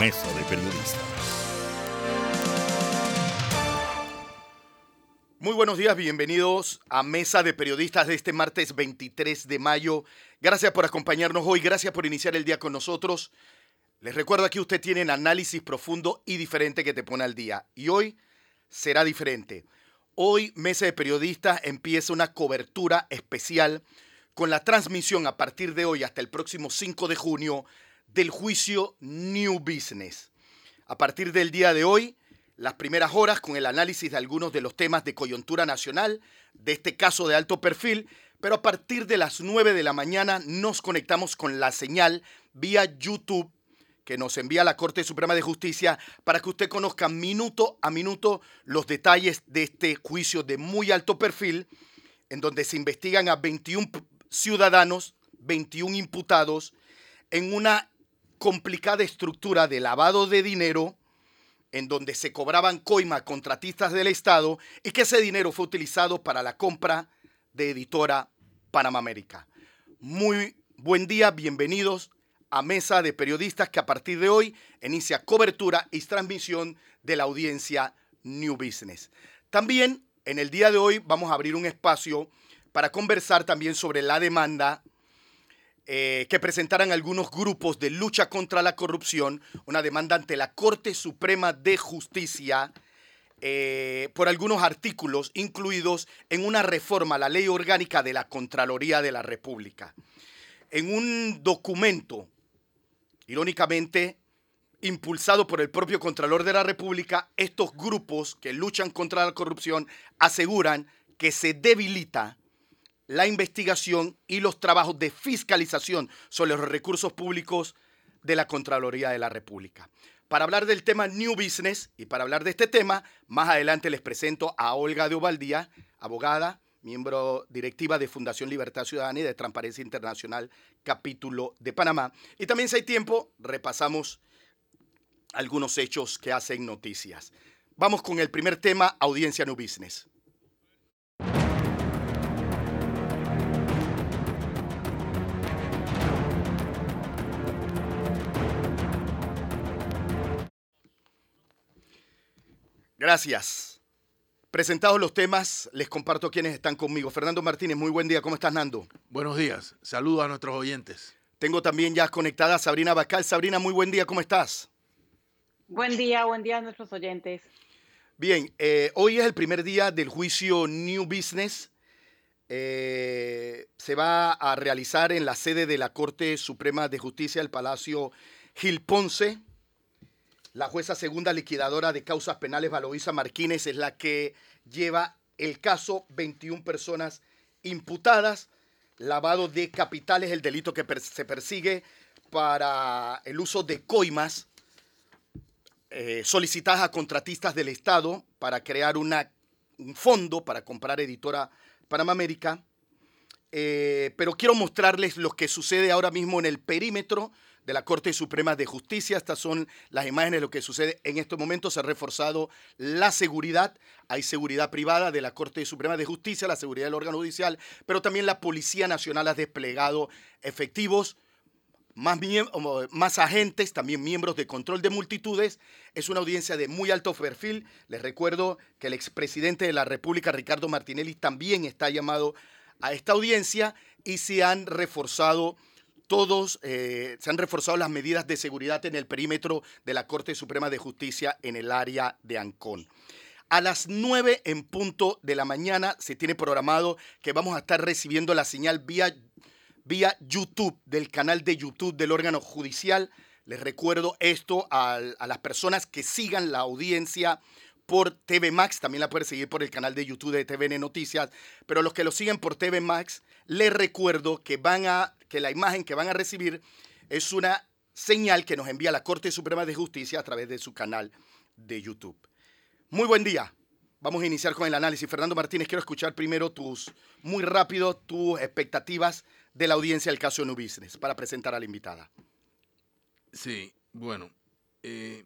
Mesa de Periodistas. Muy buenos días, bienvenidos a Mesa de Periodistas de este martes 23 de mayo. Gracias por acompañarnos hoy, gracias por iniciar el día con nosotros. Les recuerdo que usted tiene un análisis profundo y diferente que te pone al día. Y hoy será diferente. Hoy Mesa de Periodistas empieza una cobertura especial con la transmisión a partir de hoy hasta el próximo 5 de junio del juicio New Business. A partir del día de hoy, las primeras horas con el análisis de algunos de los temas de coyuntura nacional de este caso de alto perfil, pero a partir de las 9 de la mañana nos conectamos con la señal vía YouTube que nos envía la Corte Suprema de Justicia para que usted conozca minuto a minuto los detalles de este juicio de muy alto perfil, en donde se investigan a 21 ciudadanos, 21 imputados, en una complicada estructura de lavado de dinero, en donde se cobraban coima contratistas del Estado y que ese dinero fue utilizado para la compra de editora Panamá América. Muy buen día, bienvenidos a Mesa de Periodistas que a partir de hoy inicia cobertura y transmisión de la audiencia New Business. También en el día de hoy vamos a abrir un espacio para conversar también sobre la demanda eh, que presentaran algunos grupos de lucha contra la corrupción, una demanda ante la Corte Suprema de Justicia eh, por algunos artículos incluidos en una reforma a la ley orgánica de la Contraloría de la República. En un documento, irónicamente, impulsado por el propio Contralor de la República, estos grupos que luchan contra la corrupción aseguran que se debilita la investigación y los trabajos de fiscalización sobre los recursos públicos de la Contraloría de la República. Para hablar del tema New Business y para hablar de este tema, más adelante les presento a Olga de Ovaldía, abogada, miembro directiva de Fundación Libertad Ciudadana y de Transparencia Internacional, capítulo de Panamá. Y también si hay tiempo, repasamos algunos hechos que hacen noticias. Vamos con el primer tema, audiencia New Business. Gracias. Presentados los temas, les comparto quienes están conmigo. Fernando Martínez, muy buen día. ¿Cómo estás, Nando? Buenos días. Saludos a nuestros oyentes. Tengo también ya conectada a Sabrina Bacal. Sabrina, muy buen día. ¿Cómo estás? Buen día, buen día a nuestros oyentes. Bien, eh, hoy es el primer día del juicio New Business. Eh, se va a realizar en la sede de la Corte Suprema de Justicia del Palacio Gil Ponce. La jueza segunda liquidadora de causas penales, Valoisa Martínez, es la que lleva el caso, 21 personas imputadas. Lavado de capitales, el delito que se persigue para el uso de coimas eh, solicitadas a contratistas del Estado para crear un fondo para comprar editora Panamá América. Eh, pero quiero mostrarles lo que sucede ahora mismo en el perímetro de la Corte Suprema de Justicia. Estas son las imágenes de lo que sucede en estos momentos. Se ha reforzado la seguridad. Hay seguridad privada de la Corte Suprema de Justicia, la seguridad del órgano judicial, pero también la Policía Nacional ha desplegado efectivos. Más, más, agentes, también miembros de control de multitudes. Es una audiencia de muy alto perfil. Les recuerdo que el expresidente de la República, Ricardo Martinelli, también está llamado a esta audiencia y se han reforzado todos eh, se han reforzado las medidas de seguridad en el perímetro de la Corte Suprema de Justicia en el área de Ancón. A las 9 en punto de la mañana se tiene programado que vamos a estar recibiendo la señal vía, vía YouTube, del canal de YouTube del órgano judicial. Les recuerdo esto a, a las personas que sigan la audiencia por TV Max, también la pueden seguir por el canal de YouTube de TVN Noticias, pero los que lo siguen por TV Max, les recuerdo que van a que la imagen que van a recibir es una señal que nos envía la Corte Suprema de Justicia a través de su canal de YouTube. Muy buen día. Vamos a iniciar con el análisis. Fernando Martínez, quiero escuchar primero tus, muy rápido, tus expectativas de la audiencia del caso New para presentar a la invitada. Sí, bueno, eh,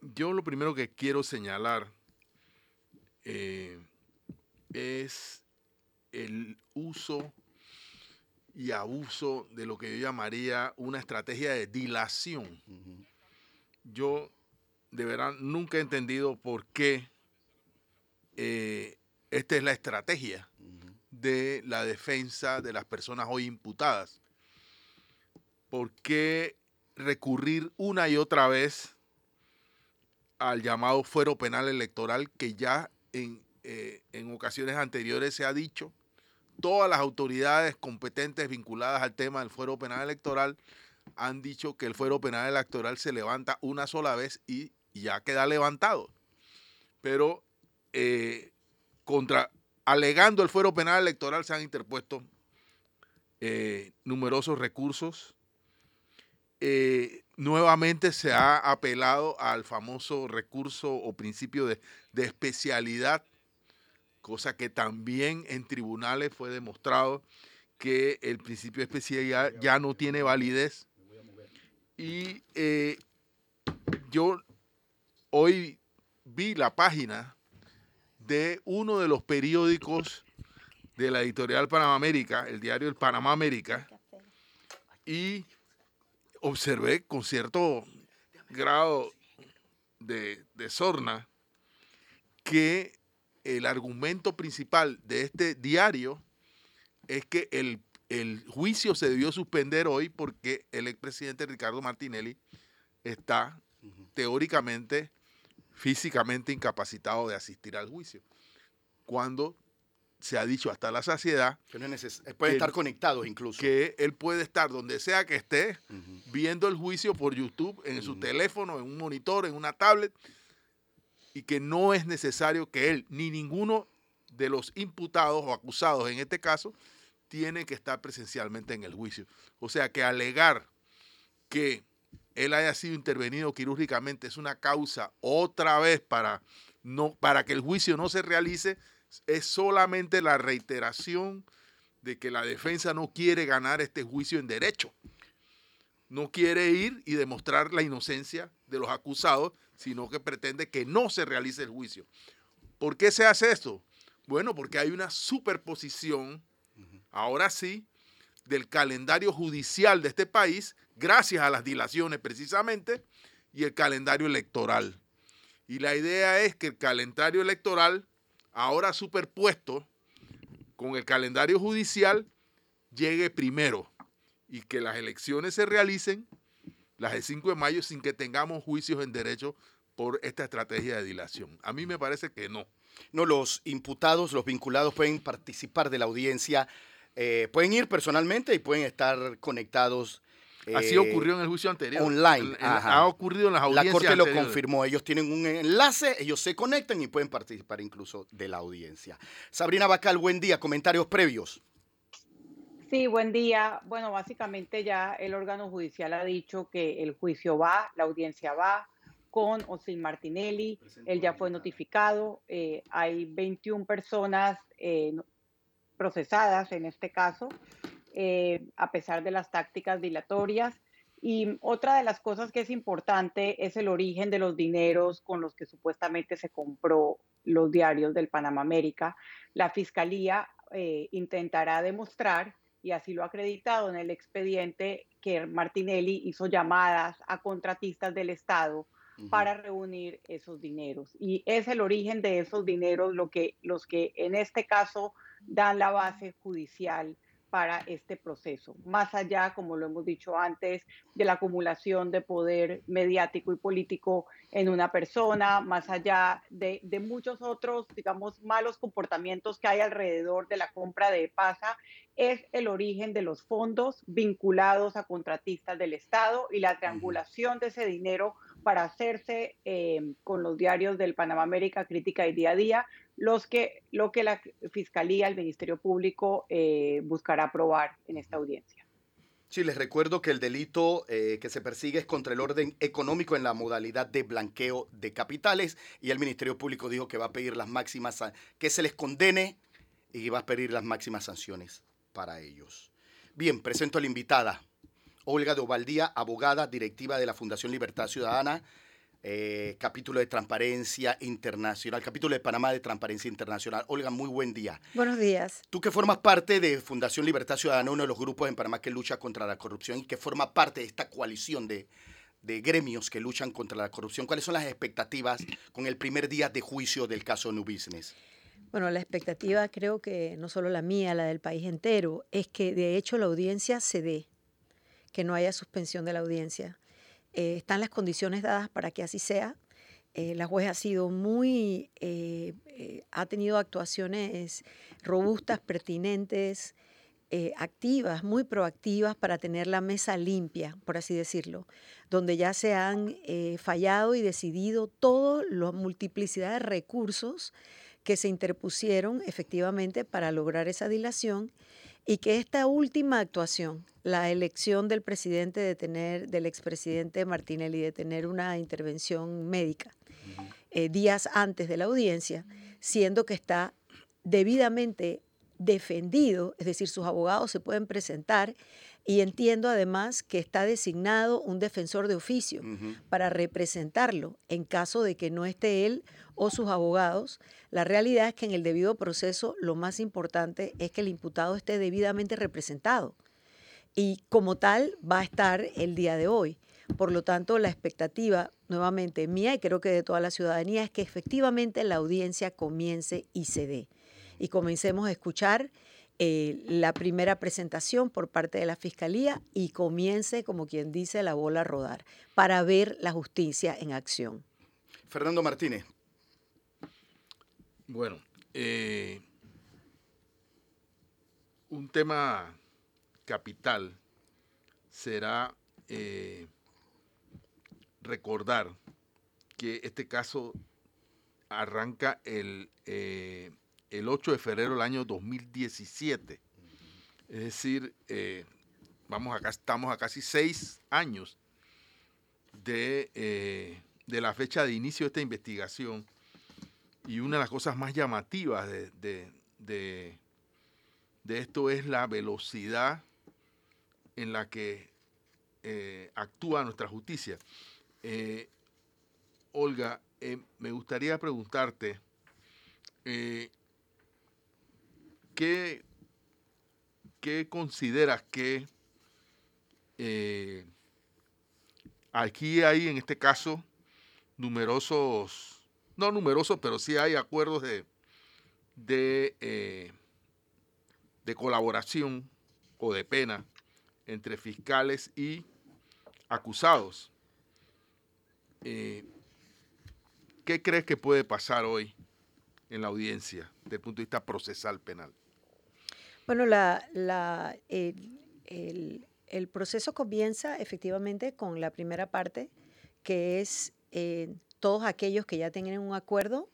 yo lo primero que quiero señalar eh, es el uso y abuso de lo que yo llamaría una estrategia de dilación. yo de verdad nunca he entendido por qué eh, esta es la estrategia de la defensa de las personas hoy imputadas. ¿Por qué recurrir una y otra vez al llamado fuero penal electoral que ya en, eh, en ocasiones anteriores se ha dicho? Todas las autoridades competentes vinculadas al tema del fuero penal electoral han dicho que el fuero penal electoral se levanta una sola vez y ya queda levantado. Pero eh, contra, alegando el fuero penal electoral se han interpuesto eh, numerosos recursos. Eh, nuevamente se ha apelado al famoso recurso o principio de, de especialidad, cosa que también en tribunales fue demostrado que el principio de especialidad ya no tiene validez. Y eh, yo hoy vi la página de uno de los periódicos de la editorial Panamá América, el diario El Panamá América, y observé con cierto grado de, de sorna que el argumento principal de este diario es que el el juicio se debió suspender hoy porque el expresidente Ricardo Martinelli está teóricamente, físicamente incapacitado de asistir al juicio. Cuando se ha dicho hasta la saciedad. Que no es puede estar conectado incluso. Que él puede estar donde sea que esté, viendo el juicio por YouTube, en su teléfono, en un monitor, en una tablet, y que no es necesario que él ni ninguno de los imputados o acusados en este caso tiene que estar presencialmente en el juicio. O sea que alegar que él haya sido intervenido quirúrgicamente es una causa otra vez para, no, para que el juicio no se realice, es solamente la reiteración de que la defensa no quiere ganar este juicio en derecho. No quiere ir y demostrar la inocencia de los acusados, sino que pretende que no se realice el juicio. ¿Por qué se hace esto? Bueno, porque hay una superposición ahora sí, del calendario judicial de este país, gracias a las dilaciones precisamente, y el calendario electoral. Y la idea es que el calendario electoral, ahora superpuesto con el calendario judicial, llegue primero y que las elecciones se realicen las del 5 de mayo sin que tengamos juicios en derecho por esta estrategia de dilación. A mí me parece que no. No, los imputados, los vinculados pueden participar de la audiencia eh, pueden ir personalmente y pueden estar conectados. Así eh, ocurrió en el juicio anterior. Online. ha ocurrido en las audiencias La Corte lo confirmó. Ellos tienen un enlace, ellos se conectan y pueden participar incluso de la audiencia. Sabrina Bacal, buen día. Comentarios previos. Sí, buen día. Bueno, básicamente ya el órgano judicial ha dicho que el juicio va, la audiencia va con o sin Martinelli. Él ya fue notificado. Eh, hay 21 personas procesadas en este caso, eh, a pesar de las tácticas dilatorias. Y otra de las cosas que es importante es el origen de los dineros con los que supuestamente se compró los diarios del Panamá América. La Fiscalía eh, intentará demostrar, y así lo ha acreditado en el expediente, que Martinelli hizo llamadas a contratistas del Estado para reunir esos dineros. Y es el origen de esos dineros lo que, los que en este caso dan la base judicial para este proceso, más allá, como lo hemos dicho antes, de la acumulación de poder mediático y político en una persona, más allá de, de, muchos otros, digamos, malos comportamientos que hay alrededor de la compra de PASA, es el origen de los fondos vinculados a contratistas del Estado y la triangulación de ese dinero para hacerse eh, con los diarios del Panamá América Crítica y Día a Día, los que, lo que la Fiscalía, el Ministerio Público eh, buscará probar en esta audiencia. Sí, les recuerdo que el delito eh, que se persigue es contra el orden económico en la modalidad de blanqueo de capitales y el Ministerio Público dijo que va a pedir las máximas, que se les condene y va a pedir las máximas sanciones para ellos. Bien, presento a la invitada, Olga de Ovaldía, abogada, directiva de la Fundación Libertad Ciudadana, eh, capítulo de Transparencia Internacional, capítulo de Panamá de Transparencia Internacional. Olga, muy buen día. Buenos días. Tú que formas parte de Fundación Libertad Ciudadana, uno de los grupos en Panamá que lucha contra la corrupción y que forma parte de esta coalición de, de gremios que luchan contra la corrupción. ¿Cuáles son las expectativas con el primer día de juicio del caso New Business? Bueno, la expectativa creo que no solo la mía, la del país entero, es que de hecho la audiencia se dé, que no haya suspensión de la audiencia. Eh, están las condiciones dadas para que así sea. Eh, la juez ha sido muy, eh, ha tenido actuaciones robustas, pertinentes, activas, muy proactivas para tener la mesa limpia, por así decirlo, donde ya se han fallado y decidido toda la multiplicidad de recursos que se interpusieron efectivamente para lograr esa dilación y que esta última actuación, la elección del presidente de tener, del expresidente Martinelli de tener una intervención médica eh, días antes de la audiencia, siendo que está debidamente defendido, es decir, sus abogados se pueden presentar y entiendo además que está designado un defensor de oficio para representarlo en caso de que no esté él o sus abogados. La realidad es que en el debido proceso lo más importante es que el imputado esté debidamente representado y como tal va a estar el día de hoy. Por lo tanto, la expectativa nuevamente mía y creo que de toda la ciudadanía es que efectivamente la audiencia comience y se dé y comencemos a escuchar eh, la primera presentación por parte de la Fiscalía y comience, como quien dice, la bola a rodar para ver la justicia en acción. Fernando Martínez. Bueno, eh, un tema capital será eh, recordar que este caso arranca el el 8 de febrero del año 2017. Es decir, eh, vamos acá, estamos a casi seis años de, eh, de, la fecha de inicio de esta investigación. Y una de las cosas más llamativas de, de, esto es la velocidad en la que eh, actúa nuestra justicia. Olga, me gustaría preguntarte, ¿qué, consideras que eh, aquí hay en este caso numerosos, no numerosos, pero sí hay acuerdos de, de, eh, colaboración o de pena entre fiscales y acusados. Eh, ¿Qué crees que puede pasar hoy en la audiencia desde el punto de vista procesal penal? Bueno, la, la, el, el, proceso comienza efectivamente con la primera parte, que es eh, todos aquellos que ya tienen un acuerdo,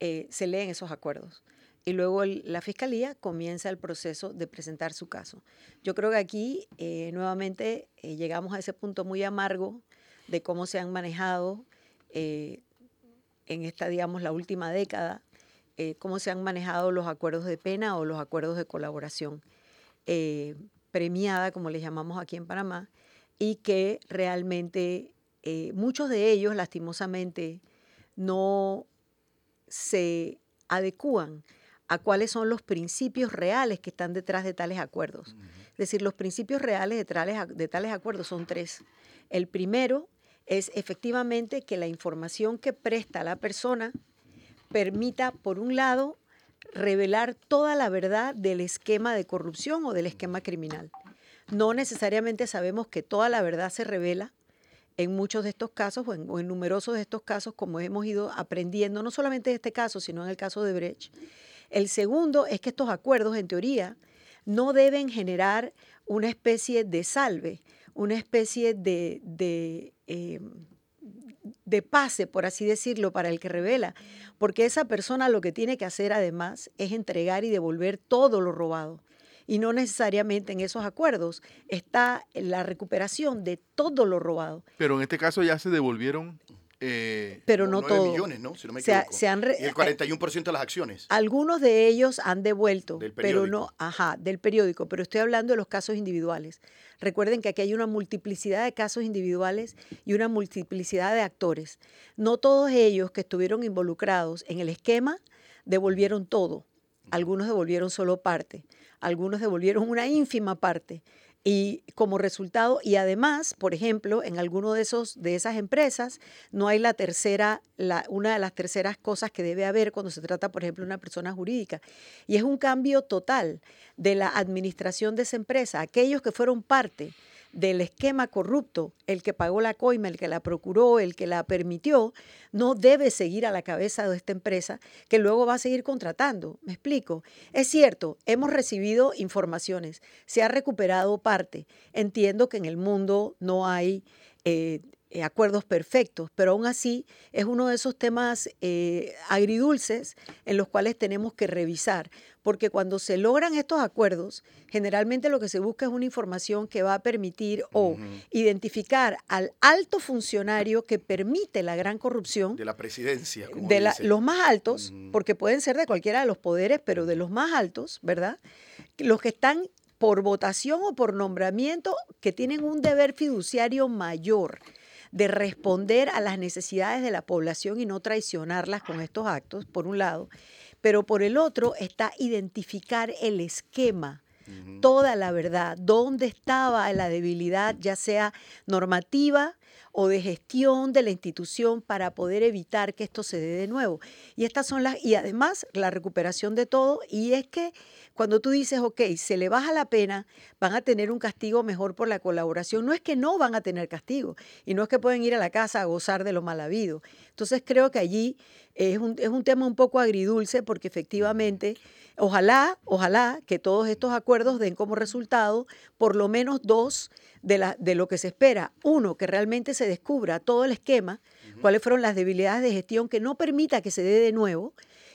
eh, se leen esos acuerdos. Y luego la fiscalía comienza el proceso de presentar su caso. Yo creo que aquí eh, nuevamente llegamos a ese punto muy amargo de cómo se han manejado en esta, digamos, la última década eh, cómo se han manejado los acuerdos de pena o los acuerdos de colaboración eh, premiada, como les llamamos aquí en Panamá, y que realmente eh, muchos de ellos, lastimosamente, no se adecúan a cuáles son los principios reales que están detrás de tales acuerdos. Es decir, los principios reales de tales, de tales acuerdos son tres. El primero es efectivamente que la información que presta la persona permita, por un lado, revelar toda la verdad del esquema de corrupción o del esquema criminal. No necesariamente sabemos que toda la verdad se revela en muchos de estos casos o en, numerosos de estos casos, como hemos ido aprendiendo, no solamente en este caso, sino en el caso de Brecht. El segundo es que estos acuerdos, en teoría, no deben generar una especie de salve, una especie de, de eh, de pase, por así decirlo, para el que revela, porque esa persona lo que tiene que hacer además es entregar y devolver todo lo robado. Y no necesariamente en esos acuerdos está la recuperación de todo lo robado. Pero en este caso ya se devolvieron eh, pero no todos. millones, ¿no? Si no me equivoco. y el 41% de las acciones. Algunos de ellos han devuelto, pero no, ajá, del periódico, pero estoy hablando de los casos individuales. Recuerden que aquí hay una multiplicidad de casos individuales y una multiplicidad de actores. No todos ellos que estuvieron involucrados en el esquema devolvieron todo. Algunos devolvieron solo parte, algunos devolvieron una ínfima parte. Y como resultado, y además, por ejemplo, en alguno de esos de esas empresas no hay la tercera, la, una de las terceras cosas que debe haber cuando se trata, por ejemplo, de una persona jurídica. Y es un cambio total de la administración de esa empresa. Aquellos que fueron parte del esquema corrupto, el que pagó la coima, el que la procuró, el que la permitió, no debe seguir a la cabeza de esta empresa que luego va a seguir contratando. ¿Me explico? Es cierto, hemos recibido informaciones, se ha recuperado parte. Entiendo que en el mundo no hay eh, eh, acuerdos perfectos, pero aún así es uno de esos temas eh, agridulces en los cuales tenemos que revisar, porque cuando se logran estos acuerdos, generalmente lo que se busca es una información que va a permitir o identificar al alto funcionario que permite la gran corrupción. De la presidencia. de los más altos, porque pueden ser de cualquiera de los poderes, pero de los más altos, ¿verdad? Los que están por votación o por nombramiento, que tienen un deber fiduciario mayor de responder a las necesidades de la población y no traicionarlas con estos actos, por un lado, pero por el otro está identificar el esquema toda la verdad, dónde estaba la debilidad, ya sea normativa o de gestión de la institución para poder evitar que esto se dé de nuevo. Y estas son las y además la recuperación de todo y es que cuando tú dices, ok, se le baja la pena, van a tener un castigo mejor por la colaboración. No es que no van a tener castigo y no es que pueden ir a la casa a gozar de lo mal habido. Entonces creo que allí es un, es un tema un poco agridulce porque efectivamente, ojalá, ojalá que todos estos acuerdos den como resultado por lo menos dos de, la, de lo que se espera. Uno, que realmente se descubra todo el esquema, cuáles fueron las debilidades de gestión que no permita que se dé de nuevo.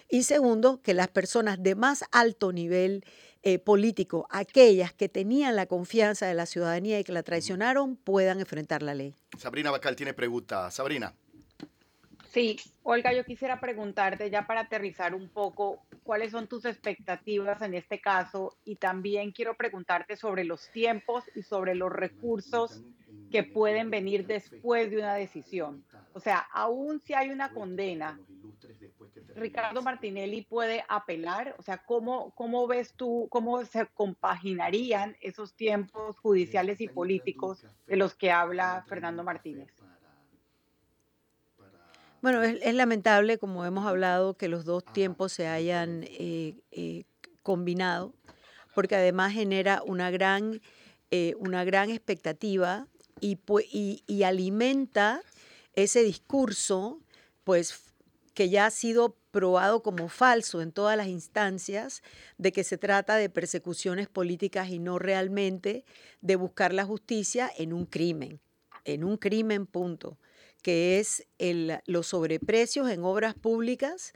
Y segundo, que las personas de más alto nivel eh, político, aquellas que tenían la confianza de la ciudadanía y que la traicionaron, puedan enfrentar la ley. Sabrina Bacal tiene pregunta. Sabrina. Sí, Olga, yo quisiera preguntarte ya para aterrizar un poco cuáles son tus expectativas en este caso y también quiero preguntarte sobre los tiempos y sobre los recursos que pueden venir después de una decisión. O sea, aún si hay una condena, Ricardo Martinelli puede apelar, o sea, ¿cómo, cómo ves tú, cómo se compaginarían esos tiempos judiciales y políticos de los que habla Fernando Martínez? Bueno, es, lamentable, como hemos hablado, que los dos tiempos se hayan eh, eh, combinado, porque además genera una gran, eh, una gran expectativa y, y, alimenta ese discurso, pues que ya ha sido probado como falso en todas las instancias, de que se trata de persecuciones políticas y no realmente de buscar la justicia en un crimen, en un crimen punto que es el, los sobreprecios en obras públicas,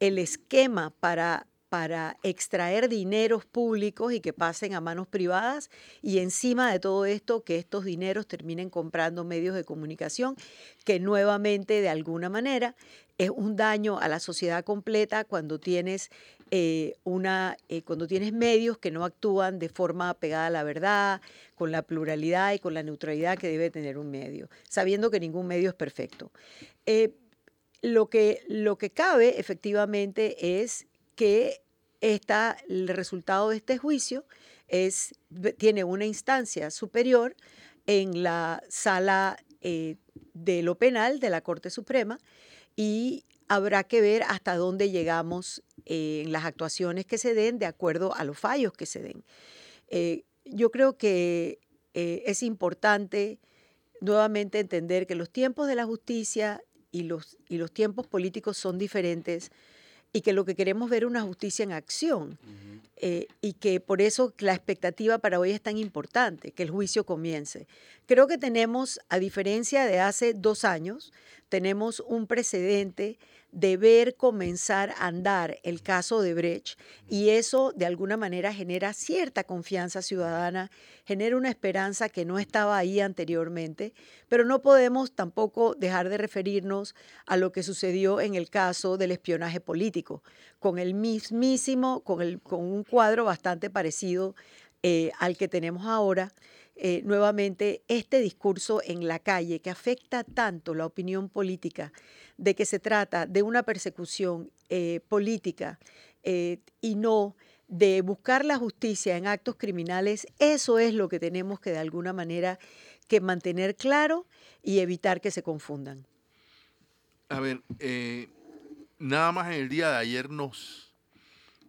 el esquema para, para extraer dineros públicos y que pasen a manos privadas y encima de todo esto que estos dineros terminen comprando medios de comunicación que nuevamente de alguna manera es un daño a la sociedad completa cuando tienes eh, una, eh, cuando tienes medios que no actúan de forma pegada a la verdad, con la pluralidad y con la neutralidad que debe tener un medio, sabiendo que ningún medio es perfecto. Eh, lo, que, lo que cabe efectivamente es que esta, el resultado de este juicio es, tiene una instancia superior en la sala de lo penal de la Corte Suprema y habrá que ver hasta dónde llegamos en las actuaciones que se den de acuerdo a los fallos que se den. Eh, yo creo que eh, es importante nuevamente entender que los tiempos de la justicia y los, y los tiempos políticos son diferentes y que lo que queremos ver es una justicia en acción eh, y que por eso la expectativa para hoy es tan importante, que el juicio comience. Creo que tenemos, a diferencia de hace dos años, tenemos un precedente de ver comenzar a andar el caso de Brecht y eso de alguna manera genera cierta confianza ciudadana, genera una esperanza que no estaba ahí anteriormente, pero no podemos tampoco dejar de referirnos a lo que sucedió en el caso del espionaje político, con el mismísimo, con, el, con un cuadro bastante parecido eh, al que tenemos ahora. Eh, nuevamente este discurso en la calle que afecta tanto la opinión política de que se trata de una persecución eh, política eh, y no de buscar la justicia en actos criminales, eso es lo que tenemos que de alguna manera que mantener claro y evitar que se confundan. A ver, nada más en el día de ayer nos,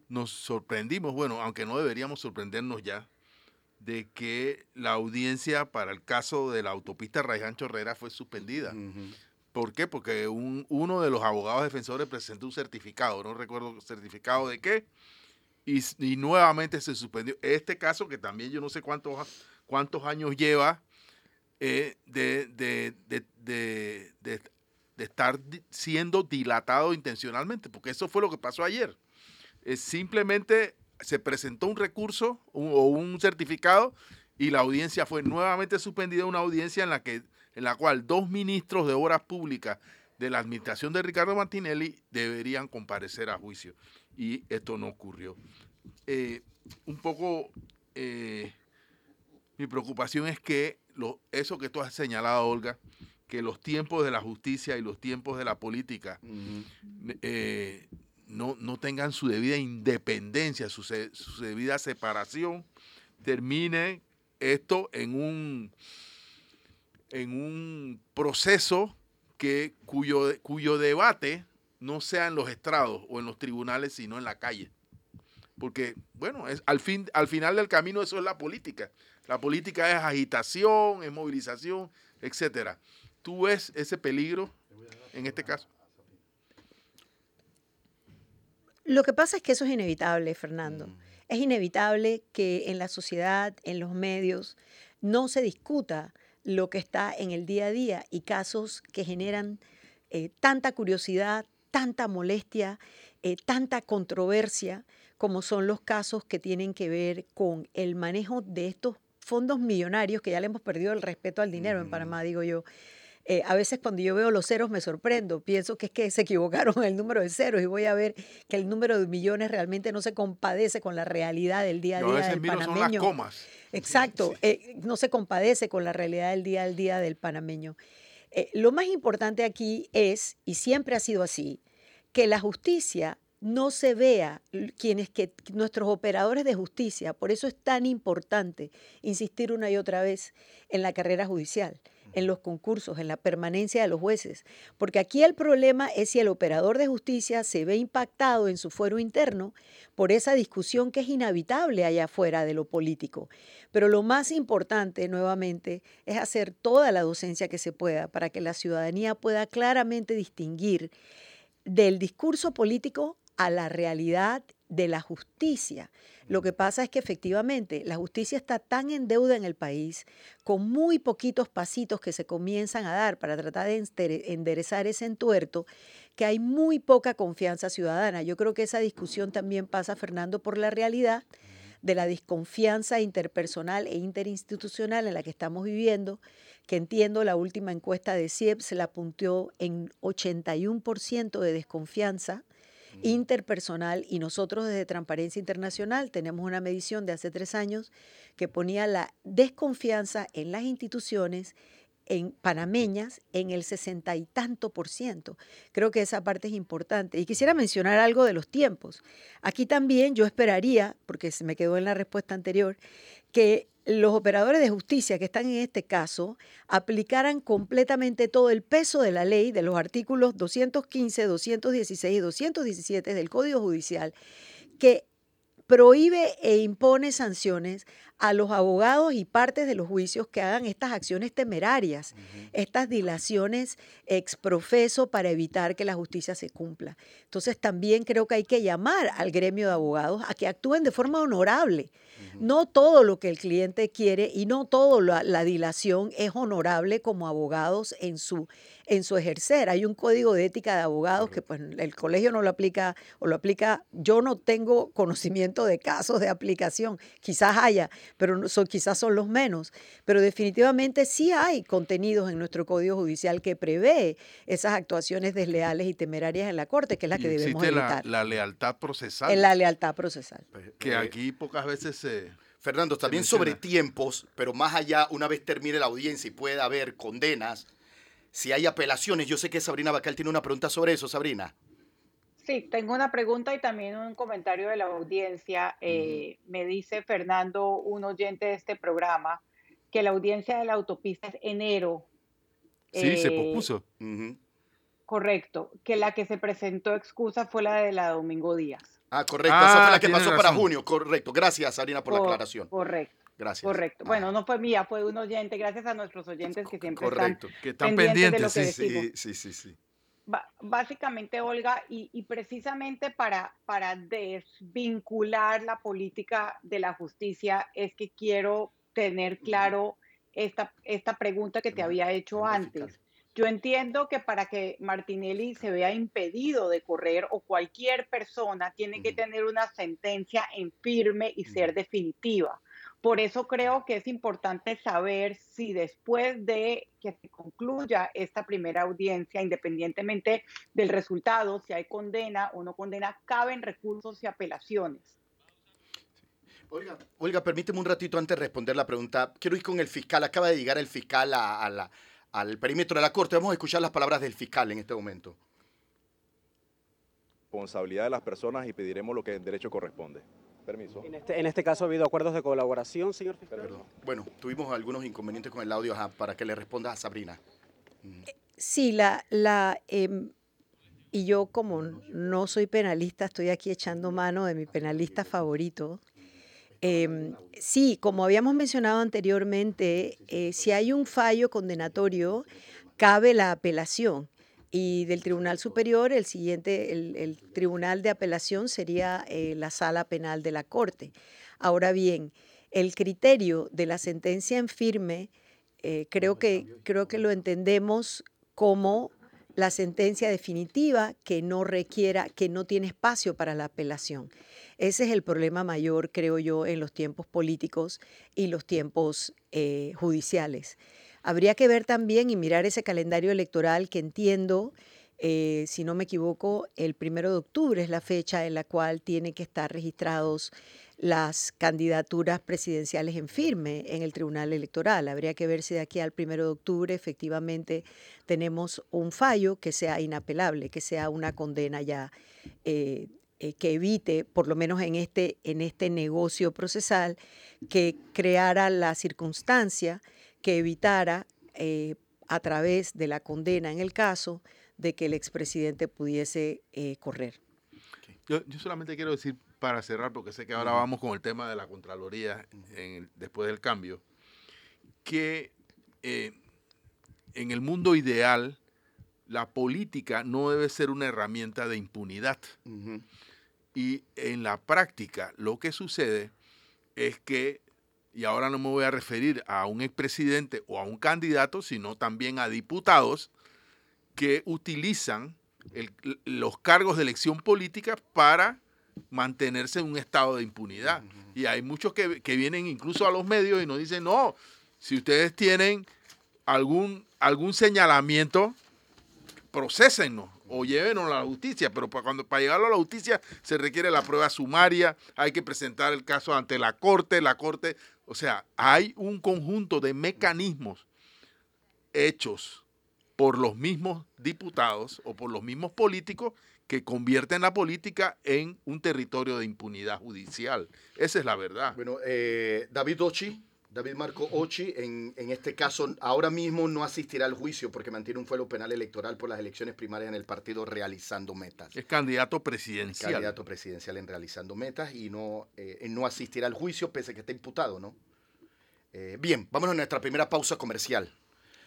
nos sorprendimos, bueno, aunque no deberíamos sorprendernos ya, de que la audiencia para el caso de la autopista Raiján Chorrera fue suspendida. ¿Por qué? Porque uno de los abogados defensores presentó un certificado, no recuerdo certificado de qué, y, nuevamente se suspendió. Este caso, que también yo no sé cuántos, cuántos años lleva eh, de, de, de, de, estar siendo dilatado intencionalmente, porque eso fue lo que pasó ayer. simplemente se presentó un recurso o un certificado y la audiencia fue nuevamente suspendida, una audiencia en la, que, en la cual dos ministros de obras públicas de la administración de Ricardo Martinelli deberían comparecer a juicio. Y esto no ocurrió. Eh, un poco eh, mi preocupación es que lo, eso que tú has señalado, Olga, que los tiempos de la justicia y los tiempos de la política no, no tengan su debida independencia, su, su, debida separación, termine esto en un, en un proceso que, cuyo, cuyo debate no sea en los estrados o en los tribunales, sino en la calle. Porque, bueno, es, al, fin, al final del camino eso es la política. La política es agitación, es movilización, etcétera. ¿Tú ves ese peligro en este caso? Lo que pasa es que eso es inevitable, Fernando. Mm. Es inevitable que en la sociedad, en los medios, no se discuta lo que está en el día a día y casos que generan eh, tanta curiosidad, tanta molestia, eh, tanta controversia, como son los casos que tienen que ver con el manejo de estos fondos millonarios, que ya le hemos perdido el respeto al dinero en Panamá, digo yo, eh, a veces cuando yo veo los ceros me sorprendo, pienso que es que se equivocaron en el número de ceros y voy a ver que el número de millones realmente no se compadece con la realidad del día a día del panameño. Exacto, eh, no se compadece con la realidad del día a día del panameño. Eh, lo más importante aquí es, y siempre ha sido así, que la justicia no se vea quienes que nuestros operadores de justicia, por eso es tan importante insistir una y otra vez en la carrera judicial en los concursos, en la permanencia de los jueces, porque aquí el problema es si el operador de justicia se ve impactado en su fuero interno por esa discusión que es inhabitable allá afuera de lo político. Pero lo más importante, nuevamente, es hacer toda la docencia que se pueda para que la ciudadanía pueda claramente distinguir del discurso político a la realidad de la justicia. Lo que pasa es que efectivamente la justicia está tan en deuda en el país, con muy poquitos pasitos que se comienzan a dar para tratar de enderezar ese entuerto, que hay muy poca confianza ciudadana. Yo creo que esa discusión también pasa, Fernando, por la realidad de la desconfianza interpersonal e interinstitucional en la que estamos viviendo, que entiendo la última encuesta de CIEP se la apuntó en 81% de desconfianza interpersonal y nosotros desde Transparencia Internacional tenemos una medición de hace tres años que ponía la desconfianza en las instituciones en panameñas en el sesenta y tanto por ciento. Creo que esa parte es importante. Y quisiera mencionar algo de los tiempos. Aquí también yo esperaría, porque se me quedó en la respuesta anterior, que los operadores de justicia que están en este caso aplicaran completamente todo el peso de la ley de los artículos 215, 216 y 217 del Código Judicial que prohíbe e impone sanciones a los abogados y partes de los juicios que hagan estas acciones temerarias, estas dilaciones exprofeso para evitar que la justicia se cumpla. Entonces también creo que hay que llamar al gremio de abogados a que actúen de forma honorable. No todo lo que el cliente quiere y no todo la, la dilación es honorable como abogados en su en su ejercer. Hay un código de ética de abogados que pues el colegio no lo aplica o lo aplica. Yo no tengo conocimiento de casos de aplicación, quizás haya, pero son, quizás son los menos. Pero definitivamente sí hay contenidos en nuestro código judicial que prevé esas actuaciones desleales y temerarias en la corte, que es la que debemos evitar. La, la lealtad procesal. En la lealtad procesal. Pues, que eh, aquí pocas veces se Fernando, también sobre tiempos, pero más allá, una vez termine la audiencia y pueda haber condenas, si hay apelaciones. Yo sé que Sabrina Bacal tiene una pregunta sobre eso, Sabrina. Sí, tengo una pregunta y también un comentario de la audiencia. Eh, me dice Fernando, un oyente de este programa, que la audiencia de la autopista es enero. Sí, se Eh, pospuso. Ujú. correcto, que la que se presentó excusa fue la de la Domingo Díaz. Ah, correcto. Esa fue Ah, la que pasó para junio. Correcto. Gracias, Sabrina, por la aclaración. Correcto, Gracias. correcto. Ah, Bueno, no fue mía, fue un oyente. Gracias a nuestros oyentes que siempre correcto. Que están pendientes de lo pendientes, que sí, sí. decimos. Sí, sí, básicamente, Olga, y, y precisamente para, para desvincular la política de la justicia, es que quiero tener claro esta, esta pregunta que te había hecho antes. Yo entiendo que para que Martinelli se vea impedido de correr o cualquier persona tiene que tener una sentencia en firme y ser definitiva. Por eso creo que es importante saber si después de que se concluya esta primera audiencia, independientemente del resultado, si hay condena o no condena, caben recursos y apelaciones. Olga, Olga, permíteme un ratito antes de responder la pregunta. Quiero ir con el fiscal. Acaba de llegar el fiscal a- a la- al perímetro de la corte. Vamos a escuchar las palabras del fiscal en este momento. responsabilidad de las personas y pediremos lo que en derecho corresponde. Permiso. En este, en este caso ha habido acuerdos de colaboración, señor fiscal. Perdón. Bueno, tuvimos algunos inconvenientes con el audio ajá, para que le responda a Sabrina. Sí, la, la, em, y yo como no soy penalista, estoy aquí echando mano de mi penalista favorito. Em, sí, como habíamos mencionado anteriormente, eh, si hay un fallo condenatorio, cabe la apelación. Y del Tribunal Superior, el siguiente, el, el Tribunal de Apelación sería eh, la Sala Penal de la Corte. Ahora bien, el criterio de la sentencia en firme, eh, creo, que, creo que lo entendemos como la sentencia definitiva que no requiera, que no tiene espacio para la apelación. Ese es el problema mayor, creo yo, en los tiempos políticos y los tiempos eh, judiciales. Habría que ver también y mirar ese calendario electoral que entiendo, eh, si no me equivoco, el primero de octubre es la fecha en la cual tienen que estar registrados las candidaturas presidenciales en firme en el Tribunal Electoral. Habría que ver si de aquí al primero de octubre efectivamente tenemos un fallo que sea inapelable, que sea una condena ya eh, eh, que evite, por lo menos en este, en este negocio procesal, que creara la circunstancia que evitara eh, a través de la condena en el caso de que el expresidente pudiese eh, correr. Yo, yo solamente quiero decir para cerrar, porque sé que ahora vamos con el tema de la Contraloría en el- después del cambio, que eh, en el mundo ideal la política no debe ser una herramienta de impunidad. Y en la práctica lo que sucede es que, y ahora no me voy a referir a un expresidente o a un candidato, sino también a diputados que utilizan el- los cargos de elección política para mantenerse en un estado de impunidad. Y hay muchos que, que vienen incluso a los medios y nos dicen, no, si ustedes tienen algún, algún señalamiento, procesennos o llévenos a la justicia, pero para, cuando, para llegarlo a la justicia se requiere la prueba sumaria, hay que presentar el caso ante la corte, la corte, o sea, hay un conjunto de mecanismos hechos por los mismos diputados o por los mismos políticos que convierten la política en un territorio de impunidad judicial. Esa es la verdad. Bueno, eh, David Ochi, David Marco Ochi, en, en este caso ahora mismo no asistirá al juicio porque mantiene un fuero penal electoral por las elecciones primarias en el partido realizando metas. Es candidato presidencial. Candidato presidencial en realizando metas y no, eh, no asistirá al juicio pese a que está imputado, ¿no? Eh, bien, vámonos a nuestra primera pausa comercial.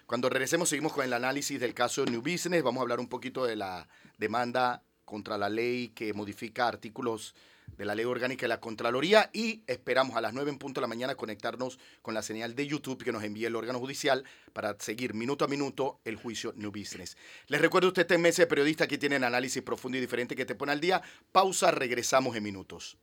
Cuando regresemos seguimos con el análisis del caso New Business. Vamos a hablar un poquito de la demanda contra la ley que modifica artículos de la ley orgánica de la Contraloría y esperamos a las 9 en punto de la mañana conectarnos con la señal de YouTube que nos envíe el órgano judicial para seguir minuto a minuto el juicio New Business. Les recuerdo usted este mes de periodista que tienen análisis profundo y diferente que te pone al día. Pausa, regresamos en minutos.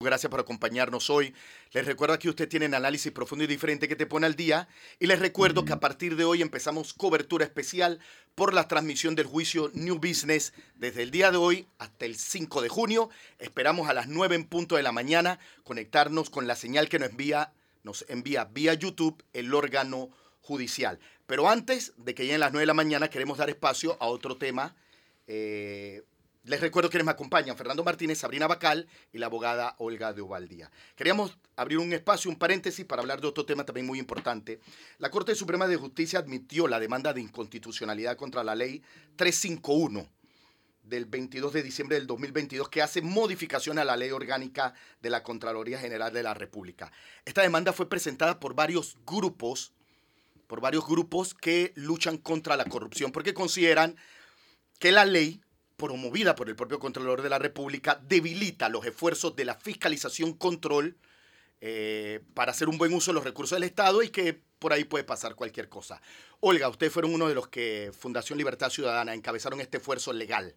Gracias por acompañarnos hoy. Les recuerdo que usted tiene análisis profundo y diferente que te pone al día. Y les recuerdo que a partir de hoy empezamos cobertura especial por la transmisión del juicio New Business desde el día de hoy hasta el 5 de junio. Esperamos a las 9 en punto de la mañana conectarnos con la señal que nos envía, nos envía vía YouTube el órgano judicial. Pero antes de que lleguen las 9 de la mañana queremos dar espacio a otro tema. eh, Les recuerdo quienes me acompañan, Fernando Martínez, Sabrina Bacal y la abogada Olga de Ovaldía. Queríamos abrir un espacio, un paréntesis, para hablar de otro tema también muy importante. La Corte Suprema de Justicia admitió la demanda de inconstitucionalidad contra la ley 351 del 22 de diciembre del 2022 que hace modificación a la ley orgánica de la Contraloría General de la República. Esta demanda fue presentada por varios grupos, por varios grupos que luchan contra la corrupción porque consideran que la ley promovida por el propio Contralor de la República debilita los esfuerzos de la fiscalización control eh, para hacer un buen uso de los recursos del Estado y que por ahí puede pasar cualquier cosa. Olga, ustedes fueron uno de los que Fundación Libertad Ciudadana encabezaron este esfuerzo legal.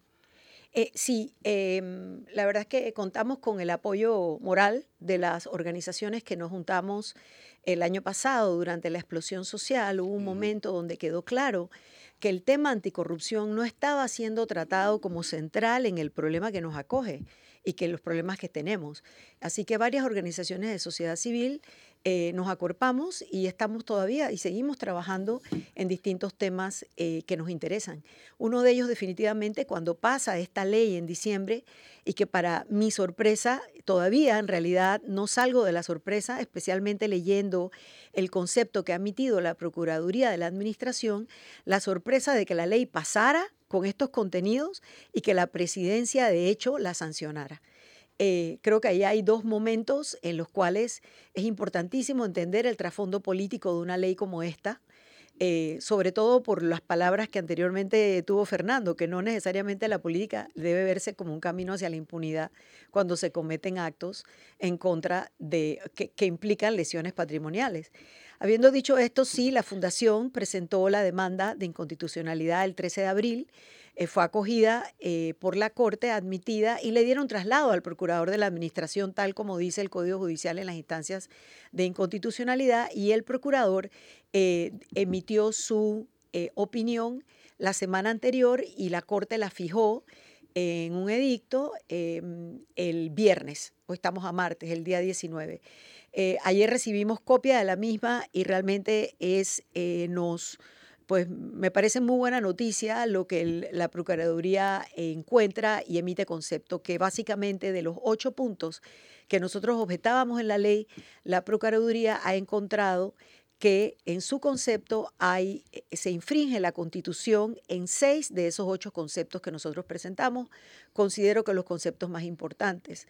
Eh, sí, em, la verdad es que contamos con el apoyo moral de las organizaciones que nos juntamos el año pasado durante la explosión social. Hubo un momento donde quedó claro que el tema anticorrupción no estaba siendo tratado como central en el problema que nos acoge y que los problemas que tenemos. Así que varias organizaciones de sociedad civil eh, nos acorpamos y estamos todavía y seguimos trabajando en distintos temas eh, que nos interesan. Uno de ellos definitivamente cuando pasa esta ley en diciembre y que para mi sorpresa todavía en realidad no salgo de la sorpresa, especialmente leyendo el concepto que ha emitido la Procuraduría de la Administración, la sorpresa de que la ley pasara con estos contenidos y que la presidencia de hecho la sancionara. Eh, creo que ahí hay dos momentos en los cuales es importantísimo entender el trasfondo político de una ley como esta, eh, sobre todo por las palabras que anteriormente tuvo Fernando, que no necesariamente la política debe verse como un camino hacia la impunidad cuando se cometen actos en contra de que, que implican lesiones patrimoniales. Habiendo dicho esto, sí, la Fundación presentó la demanda de inconstitucionalidad el 13 de abril eh, fue acogida eh, por la Corte, admitida y le dieron traslado al procurador de la Administración, tal como dice el Código Judicial en las instancias de inconstitucionalidad, y el procurador eh, emitió su opinión la semana anterior y la Corte la fijó en un edicto em, el viernes, hoy estamos a martes, el día 19. ayer recibimos copia de la misma y realmente es, nos pues me parece muy buena noticia lo que la Procuraduría encuentra y emite concepto, que básicamente de los ocho puntos que nosotros objetábamos en la ley, la Procuraduría ha encontrado que en su concepto hay, eh, se infringe la constitución en seis de esos ocho conceptos que nosotros presentamos. Considero que los conceptos más importantes.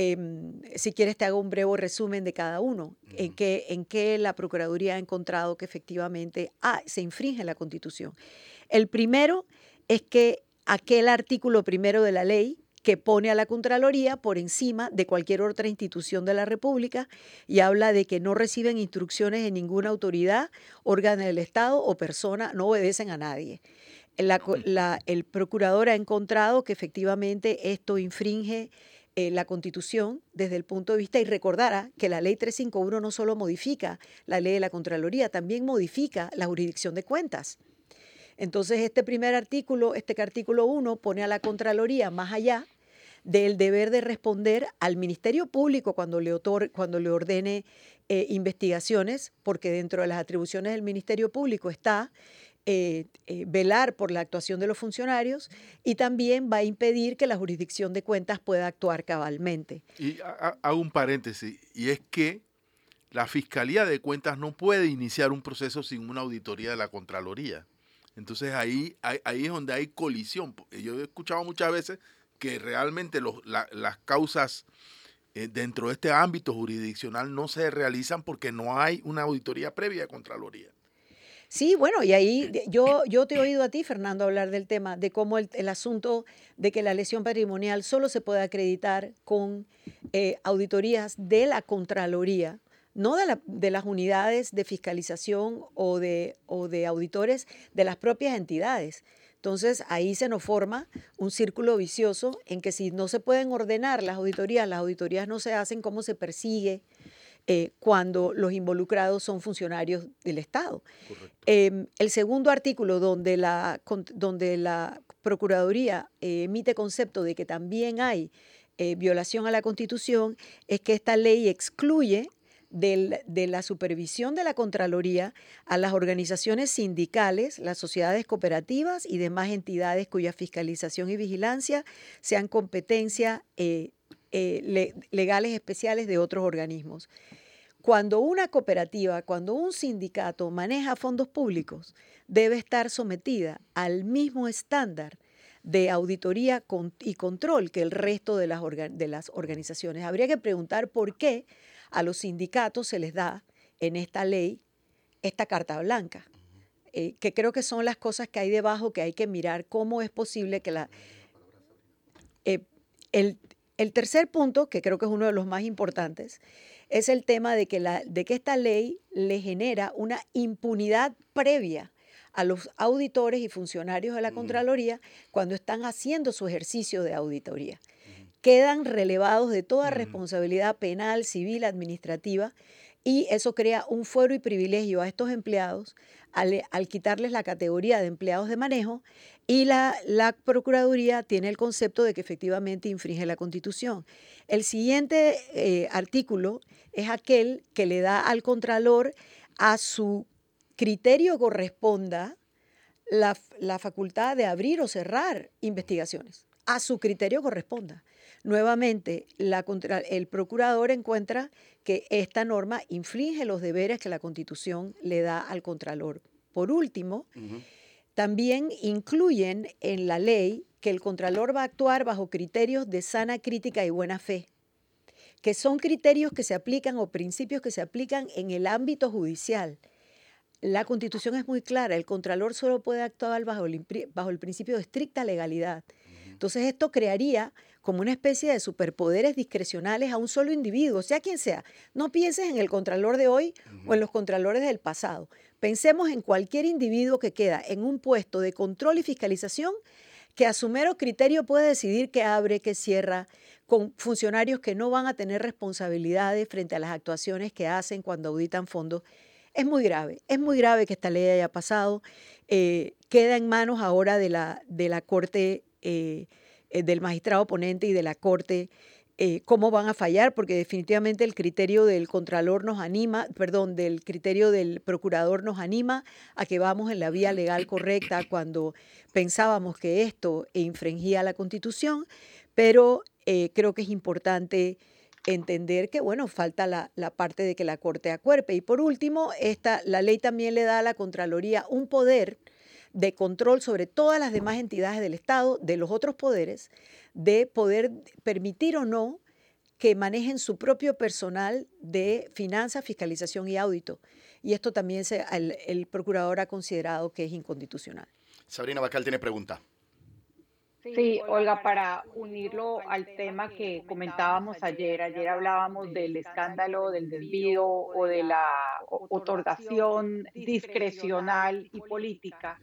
Em, si quieres te hago un breve resumen de cada uno, en, qué, en qué la Procuraduría ha encontrado que efectivamente ah, se infringe la Constitución. El primero es que aquel artículo primero de la ley que pone a la Contraloría por encima de cualquier otra institución de la República y habla de que no reciben instrucciones de ninguna autoridad, órgano del Estado o persona, no obedecen a nadie. el procurador ha encontrado que efectivamente esto infringe eh, la Constitución desde el punto de vista y recordara que la ley 351 no solo modifica la ley de la Contraloría, también modifica la jurisdicción de cuentas. Entonces, este primer artículo, este artículo 1, pone a la Contraloría más allá del deber de responder al Ministerio Público cuando le, cuando le ordene eh, investigaciones, porque dentro de las atribuciones del Ministerio Público está eh, eh, velar por la actuación de los funcionarios y también va a impedir que la jurisdicción de cuentas pueda actuar cabalmente. Y hago un paréntesis, y es que la Fiscalía de Cuentas no puede iniciar un proceso sin una auditoría de la Contraloría. Entonces ahí, ahí, es donde hay colisión. Yo he escuchado muchas veces que realmente las causas eh, dentro de este ámbito jurisdiccional no se realizan porque no hay una auditoría previa de Contraloría. Sí, bueno, y ahí yo, yo te he oído a ti, Fernando, hablar del tema, de cómo el, asunto de que la lesión patrimonial solo se puede acreditar con eh, auditorías de la Contraloría, no de, de, las unidades de fiscalización o de, o de auditores de las propias entidades. Entonces ahí se nos forma un círculo vicioso en que si no se pueden ordenar las auditorías, las auditorías no se hacen, ¿cómo se persigue? Eh, cuando los involucrados son funcionarios del Estado. Em, el segundo artículo donde la, donde la Procuraduría eh, emite concepto de que también hay eh, violación a la Constitución es que esta ley excluye del- de la supervisión de la Contraloría a las organizaciones sindicales, las sociedades cooperativas y demás entidades cuya fiscalización y vigilancia sean competencia eh, eh, le- legales especiales de otros organismos. Cuando una cooperativa, cuando un sindicato maneja fondos públicos, debe estar sometida al mismo estándar de auditoría y control que el resto de las, organizaciones. Habría que preguntar por qué a los sindicatos se les da en esta ley esta carta blanca, eh, que creo que son las cosas que hay debajo que hay que mirar cómo es posible que la... eh, el tercer punto, que creo que es uno de los más importantes, es el tema de que, la, de que esta ley le genera una impunidad previa a los auditores y funcionarios de la Contraloría cuando están haciendo su ejercicio de auditoría. Quedan relevados de toda responsabilidad penal, civil, administrativa, y eso crea un fuero y privilegio a estos empleados al, al quitarles la categoría de empleados de manejo y la, la Procuraduría tiene el concepto de que efectivamente infringe la Constitución. El siguiente eh, artículo es aquel que le da al Contralor a su criterio corresponda la, la facultad de abrir o cerrar investigaciones. A su criterio corresponda. Nuevamente, la el procurador encuentra que esta norma inflige los deberes que la Constitución le da al Contralor. Por último, también incluyen en la ley que el Contralor va a actuar bajo criterios de sana crítica y buena fe, que son criterios que se aplican o principios que se aplican en el ámbito judicial. La Constitución es muy clara, el Contralor solo puede actuar bajo el, bajo el principio de estricta legalidad. Entonces esto crearía como una especie de superpoderes discrecionales a un solo individuo, sea quien sea. No pienses en el Contralor de hoy o en los Contralores del pasado. Pensemos en cualquier individuo que queda en un puesto de control y fiscalización que a su mero criterio puede decidir qué abre, qué cierra, con funcionarios que no van a tener responsabilidades frente a las actuaciones que hacen cuando auditan fondos. Es muy grave, es muy grave que esta ley haya pasado. Eh, queda en manos ahora de la, de la Corte, eh, eh, del magistrado ponente y de la Corte eh, cómo van a fallar, porque definitivamente el criterio del Contralor nos anima, perdón, del criterio del Procurador nos anima a que vamos en la vía legal correcta cuando pensábamos que esto infringía la Constitución, pero eh, creo que es importante entender que, bueno, falta la, la parte de que la Corte acuerpe. Y por último, esta, la ley también le da a la Contraloría un poder de control sobre todas las demás entidades del Estado, de los otros poderes, de poder permitir o no que manejen su propio personal de finanzas, fiscalización y audito. Y esto también se, el, el procurador ha considerado que es inconstitucional. Sabrina Bacal tiene pregunta. Sí, Olga, para unirlo al tema que comentábamos ayer, ayer hablábamos del escándalo del desvío o de la otorgación discrecional y política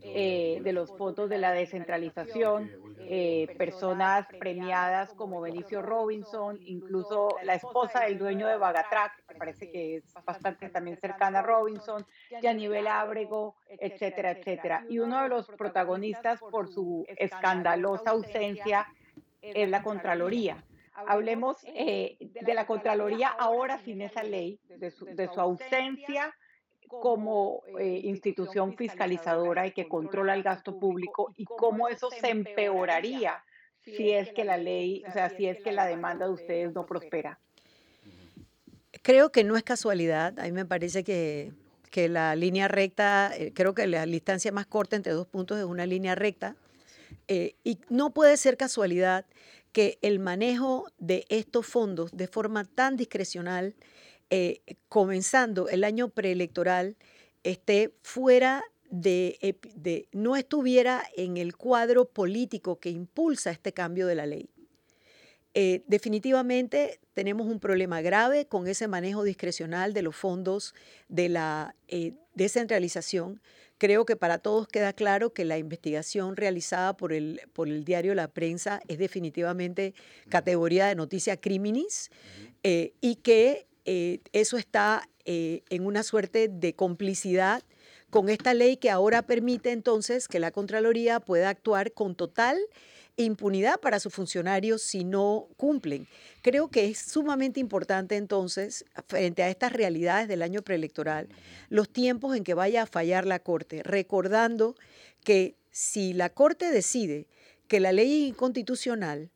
eh, de los fondos de la descentralización, eh, personas premiadas como Benicio Robinson, incluso la esposa del dueño de Bagatrac, que parece que es bastante también cercana a Robinson, Yanivel Ábrego, etcétera, etcétera. Y uno de los protagonistas por su escandalosa ausencia es la Contraloría. Hablemos eh, de la Contraloría ahora sin esa ley, de su, de su ausencia como eh, institución fiscalizadora y que controla el gasto público y cómo eso se empeoraría si es que la ley, o sea, si es que la demanda de ustedes no prospera. Creo que no es casualidad. A mí me parece que, que la línea recta, eh, creo que la distancia más corta entre dos puntos es una línea recta. Eh, y no puede ser casualidad que el manejo de estos fondos de forma tan discrecional, eh, comenzando el año preelectoral, esté fuera de, de- no estuviera en el cuadro político que impulsa este cambio de la ley. Eh, definitivamente tenemos un problema grave con ese manejo discrecional de los fondos de la eh, descentralización. Creo que para todos queda claro que la investigación realizada por el, por el diario La Prensa es definitivamente categoría de noticia criminis eh, y que eso está en una suerte de complicidad con esta ley que ahora permite entonces que la Contraloría pueda actuar con total impunidad para sus funcionarios si no cumplen. Creo que es sumamente importante entonces, frente a estas realidades del año preelectoral, los tiempos en que vaya a fallar la Corte, recordando que si la Corte decide que la ley es inconstitucional,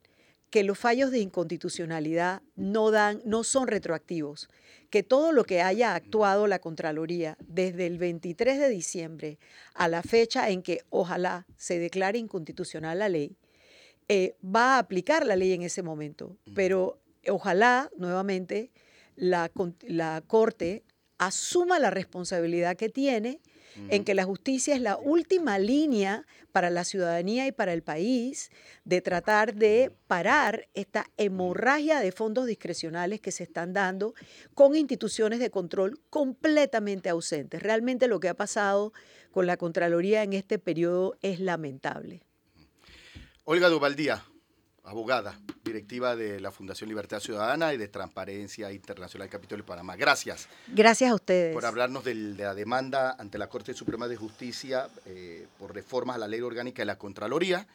que los fallos de inconstitucionalidad no, dan, no son retroactivos, que todo lo que haya actuado la Contraloría desde el 23 de diciembre a la fecha en que ojalá se declare inconstitucional la ley, eh, va a aplicar la ley en ese momento. Pero ojalá, nuevamente, la, la Corte asuma la responsabilidad que tiene en que la justicia es la última línea para la ciudadanía y para el país de tratar de parar esta hemorragia de fondos discrecionales que se están dando con instituciones de control completamente ausentes. Realmente lo que ha pasado con la Contraloría en este periodo es lamentable. Olga Duvaldía, abogada, directiva de la Fundación Libertad Ciudadana y de Transparencia Internacional Capítulo de Panamá. Gracias. Gracias a ustedes. Por hablarnos de la demanda ante la Corte Suprema de Justicia eh, por reformas a la ley orgánica de la Contraloría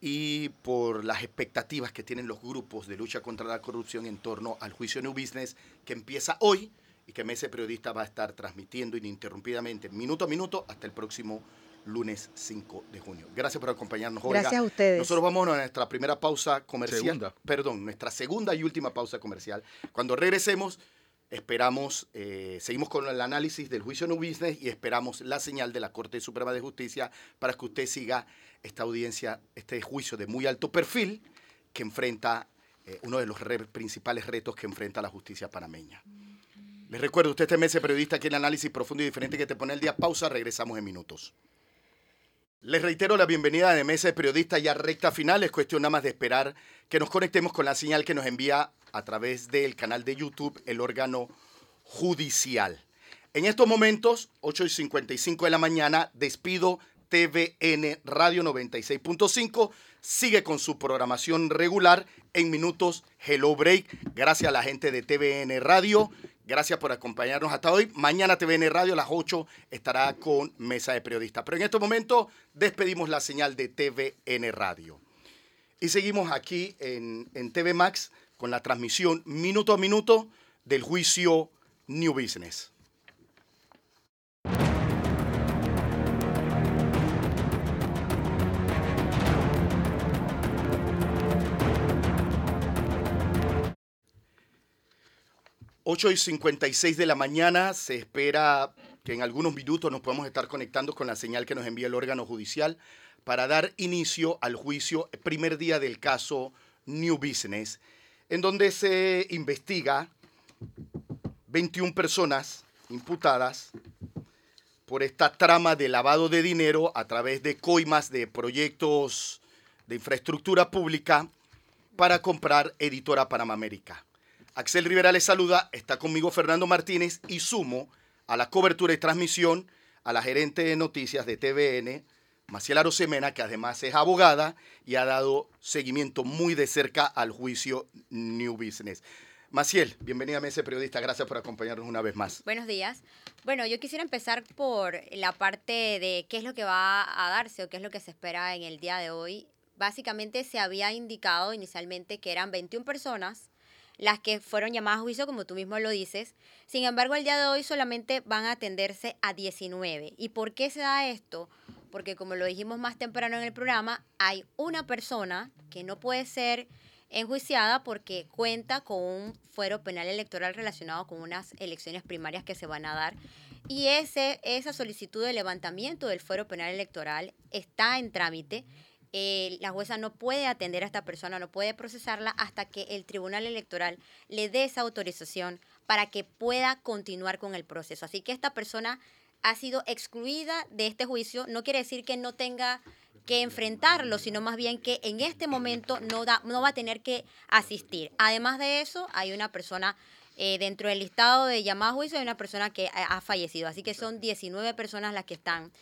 y por las expectativas que tienen los grupos de lucha contra la corrupción en torno al juicio New Business que empieza hoy y que Mese Periodista va a estar transmitiendo ininterrumpidamente, minuto a minuto, hasta el próximo lunes 5 de junio. Gracias por acompañarnos, Olga. Gracias a ustedes. Nosotros vamos a nuestra primera pausa comercial. Segunda. Perdón, nuestra segunda y última pausa comercial. Cuando regresemos, esperamos, eh, seguimos con el análisis del juicio No Business y esperamos la señal de la Corte Suprema de Justicia para que usted siga esta audiencia, este juicio de muy alto perfil que enfrenta eh, uno de los re- principales retos que enfrenta la justicia panameña. Les recuerdo, usted este mes es periodista aquí en Análisis Profundo y Diferente que te pone el día. Pausa, regresamos en minutos. Les reitero la bienvenida de Mesa de Periodistas ya recta final. Es cuestión nada más de esperar que nos conectemos con la señal que nos envía a través del canal de YouTube el órgano judicial. En estos momentos, 8 y 55 de la mañana, despido TVN Radio 96.5. Sigue con su programación regular en minutos Hello Break. Gracias a la gente de TVN Radio. Gracias por acompañarnos hasta hoy. Mañana TVN Radio a las 8 estará con Mesa de Periodistas. Pero en este momento despedimos la señal de TVN Radio. Y seguimos aquí en, en TV Max con la transmisión minuto a minuto del juicio New Business. Ocho y 56 de la mañana se espera que en algunos minutos nos podamos estar conectando con la señal que nos envía el órgano judicial para dar inicio al juicio, primer día del caso New Business, en donde se investiga 21 personas imputadas por esta trama de lavado de dinero a través de coimas de proyectos de infraestructura pública para comprar Editora Panamérica. Axel Rivera les saluda, está conmigo Fernando Martínez y sumo a la cobertura y transmisión a la gerente de noticias de TVN, Maciel Arosemena, que además es abogada y ha dado seguimiento muy de cerca al juicio New Business. Maciel, bienvenida a Mesa Periodista, gracias por acompañarnos una vez más. Buenos días. Bueno, yo quisiera empezar por la parte de qué es lo que va a darse o qué es lo que se espera en el día de hoy. Básicamente se había indicado inicialmente que eran 21 personas las que fueron llamadas a juicio, como tú mismo lo dices. Sin embargo, el día de hoy solamente van a atenderse a 19. ¿Y por qué se da esto? Porque como lo dijimos más temprano en el programa, hay una persona que no puede ser enjuiciada porque cuenta con un fuero penal electoral relacionado con unas elecciones primarias que se van a dar. Y ese, esa solicitud de levantamiento del fuero penal electoral está en trámite. Eh, la jueza no puede atender a esta persona, no puede procesarla hasta que el Tribunal Electoral le dé esa autorización para que pueda continuar con el proceso. Así que esta persona ha sido excluida de este juicio. No quiere decir que no tenga que enfrentarlo, sino más bien que en este momento no, da, no va a tener que asistir. Además de eso, hay una persona eh, dentro del listado de llamadas a juicio, hay una persona que ha, fallecido. Así que son 19 personas las que están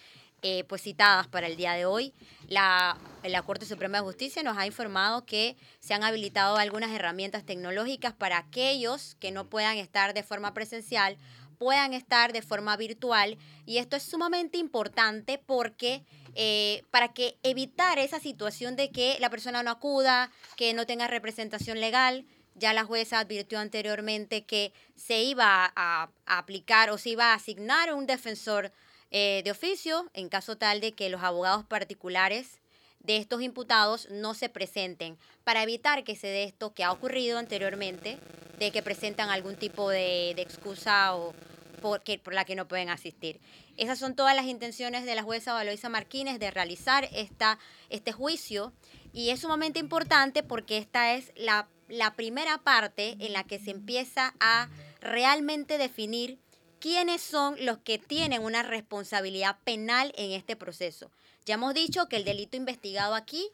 eh, pues citadas para el día de hoy. La, la Corte Suprema de Justicia nos ha informado que se han habilitado algunas herramientas tecnológicas para aquellos que no puedan estar de forma presencial puedan estar de forma virtual y esto es sumamente importante porque eh, para que evitar esa situación de que la persona no acuda, que no tenga representación legal, ya la jueza advirtió anteriormente que se iba a, aplicar o se iba a asignar un defensor eh, de oficio en caso tal de que los abogados particulares de estos imputados no se presenten para evitar que se dé esto que ha ocurrido anteriormente, de que presentan algún tipo de, excusa o por, por la que no pueden asistir. Esas son todas las intenciones de la jueza Valoisa Martínez de realizar esta, este juicio y es sumamente importante porque esta es la, la primera parte en la que se empieza a realmente definir quiénes son los que tienen una responsabilidad penal en este proceso. Ya hemos dicho que el delito investigado aquí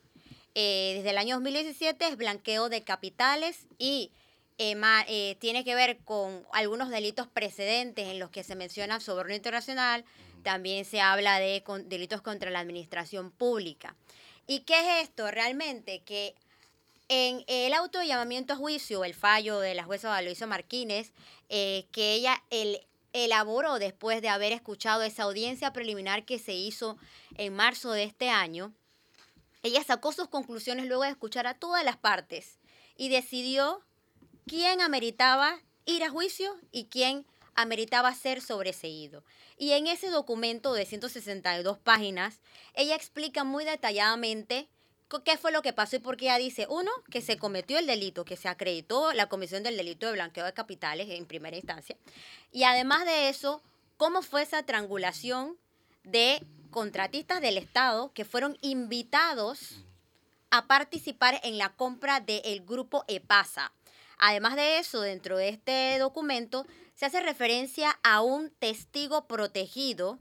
eh, desde el año 2017 es blanqueo de capitales y eh, eh, tiene que ver con algunos delitos precedentes en los que se menciona soborno internacional, también se habla de delitos contra la administración pública. ¿Y qué es esto realmente? Que en el auto de llamamiento a juicio, el fallo de la jueza Valoisa Martínez, que ella, el, elaboró después de haber escuchado esa audiencia preliminar que se hizo en marzo de este año. Ella sacó sus conclusiones luego de escuchar a todas las partes y decidió quién ameritaba ir a juicio y quién ameritaba ser sobreseído. Y en ese documento de 162 páginas, ella explica muy detalladamente ¿Qué fue lo que pasó y por qué ella dice? Uno, que se cometió el delito, que se acreditó la comisión del delito de blanqueo de capitales en primera instancia. Y además de eso, cómo fue esa triangulación de contratistas del Estado que fueron invitados a participar en la compra del grupo EPASA. Además de eso, dentro de este documento se hace referencia a un testigo protegido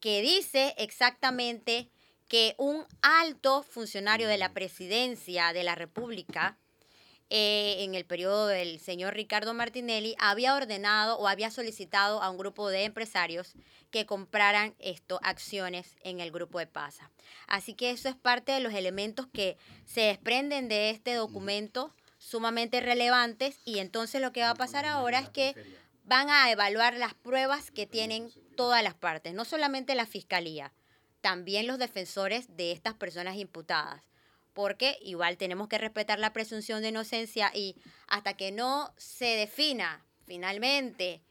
que dice exactamente que un alto funcionario de la mm. presidencia de la República, eh, en el periodo del señor Ricardo Martinelli, había ordenado o había solicitado a un grupo de empresarios que compraran esto, acciones en el grupo de PASA. Así que eso es parte de los elementos que se desprenden de este documento sumamente relevantes y entonces lo que va a pasar ahora es que van a evaluar las pruebas que tienen todas las partes, no solamente la fiscalía, también los defensores de estas personas imputadas, porque igual tenemos que respetar la presunción de inocencia y hasta que no se defina finalmente,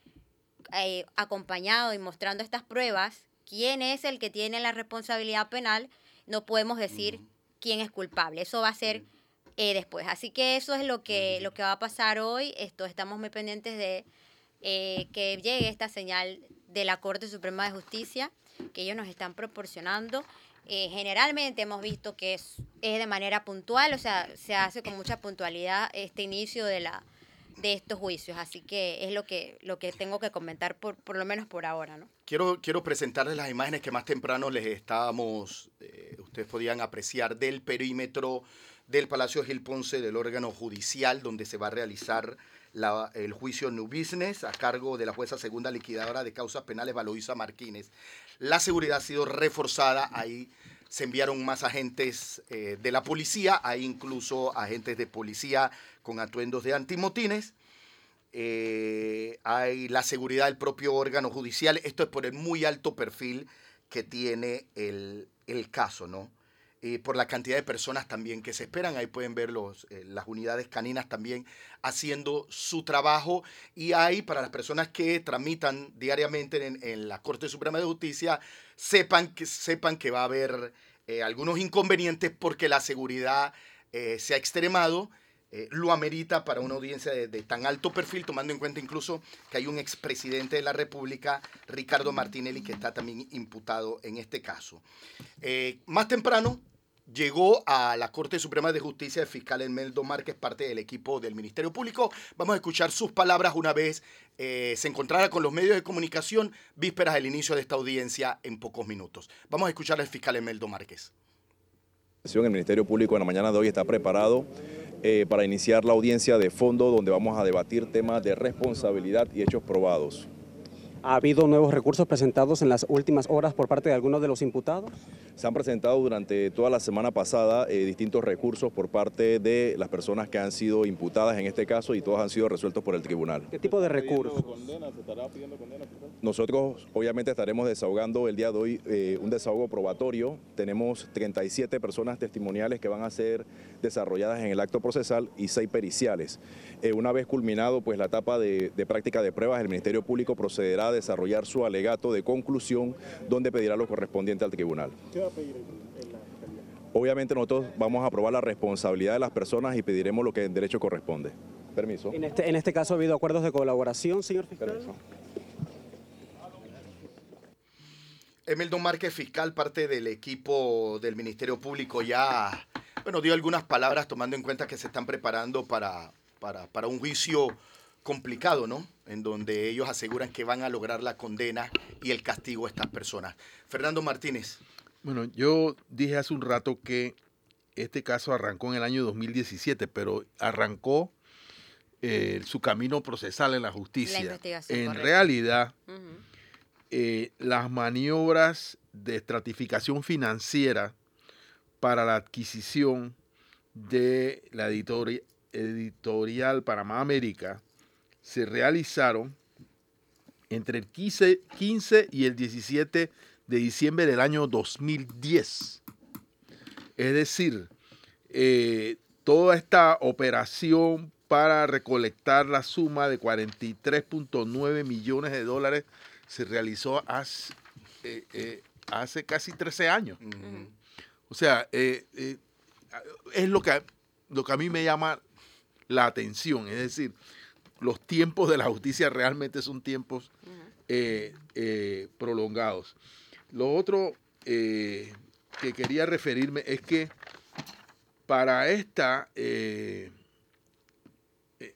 eh, acompañado y mostrando estas pruebas, quién es el que tiene la responsabilidad penal, no podemos decir quién es culpable. Eso va a ser eh, después. Así que eso es lo que, lo que va a pasar hoy. Esto, estamos muy pendientes de eh, que llegue esta señal de la Corte Suprema de Justicia que ellos nos están proporcionando. Eh, generalmente hemos visto que es, es, de manera puntual, o sea, se hace con mucha puntualidad este inicio de la de estos juicios, así que es lo que lo que tengo que comentar por, por lo menos por ahora, ¿no? Quiero quiero presentarles las imágenes que más temprano les estábamos eh, ustedes podían apreciar del perímetro del Palacio Gil Ponce del órgano judicial donde se va a realizar el juicio New Business a cargo de la jueza segunda liquidadora de causas penales Valoisa Martínez. La seguridad ha sido reforzada, ahí se enviaron más agentes eh, de la policía, hay incluso agentes de policía con atuendos de antimotines. Eh, hay la seguridad del propio órgano judicial. Esto es por el muy alto perfil que tiene el, el caso, ¿no? Por la cantidad de personas también que se esperan. Ahí pueden ver los, eh, las unidades caninas también haciendo su trabajo. Y ahí, para las personas que tramitan diariamente en, la Corte Suprema de Justicia, sepan que, sepan que va a haber eh, algunos inconvenientes porque la seguridad eh, se ha extremado. lo amerita para una audiencia de, de, tan alto perfil, tomando en cuenta incluso que hay un expresidente de la República, Ricardo Martinelli, que está también imputado en este caso. más temprano, llegó a la Corte Suprema de Justicia el fiscal Elmeldo Márquez, parte del equipo del Ministerio Público. Vamos a escuchar sus palabras una vez eh, se encontrara con los medios de comunicación vísperas del inicio de esta audiencia en pocos minutos. Vamos a escuchar al fiscal Elmeldo Márquez. El Ministerio Público en la mañana de hoy está preparado eh, para iniciar la audiencia de fondo donde vamos a debatir temas de responsabilidad y hechos probados. ¿Ha habido nuevos recursos presentados en las últimas horas por parte de algunos de los imputados? Se han presentado durante toda la semana pasada eh, distintos recursos por parte de las personas que han sido imputadas en este caso y todos han sido resueltos por el tribunal. ¿Qué tipo de recursos? Nosotros obviamente estaremos desahogando el día de hoy eh, un desahogo probatorio. Tenemos 37 personas testimoniales que van a ser desarrolladas en el acto procesal y 6 periciales. Eh, una vez culminado pues la etapa de, de práctica de pruebas, el Ministerio Público procederá desarrollar su alegato de conclusión donde pedirá lo correspondiente al tribunal. ¿Qué va a pedir en la Obviamente nosotros vamos a aprobar la responsabilidad de las personas y pediremos lo que en derecho corresponde. Permiso. En este, en este caso ha habido acuerdos de colaboración, señor fiscal. Permiso. Emeldon Márquez, fiscal, parte del equipo del Ministerio Público, ya bueno, dio algunas palabras tomando en cuenta que se están preparando para, para, para un juicio complicado, ¿no? En donde ellos aseguran que van a lograr la condena y el castigo a estas personas. Fernando Martínez. Bueno, yo dije hace un rato que este caso arrancó en el año 2017, pero arrancó eh, su camino procesal en la justicia. investigación, en correcto. realidad, eh, las maniobras de estratificación financiera para la adquisición de la editori- editorial Panamá América se realizaron entre el 15, 15 y el 17 de diciembre del año 2010. Es decir, eh, toda esta operación para recolectar la suma de 43.9 millones de dólares se realizó hace, eh, eh, hace casi 13 años. O sea, es lo que, lo que a mí me llama la atención. Es decir, los tiempos de la justicia realmente son tiempos eh, eh, prolongados. Lo otro eh, que quería referirme es que para esta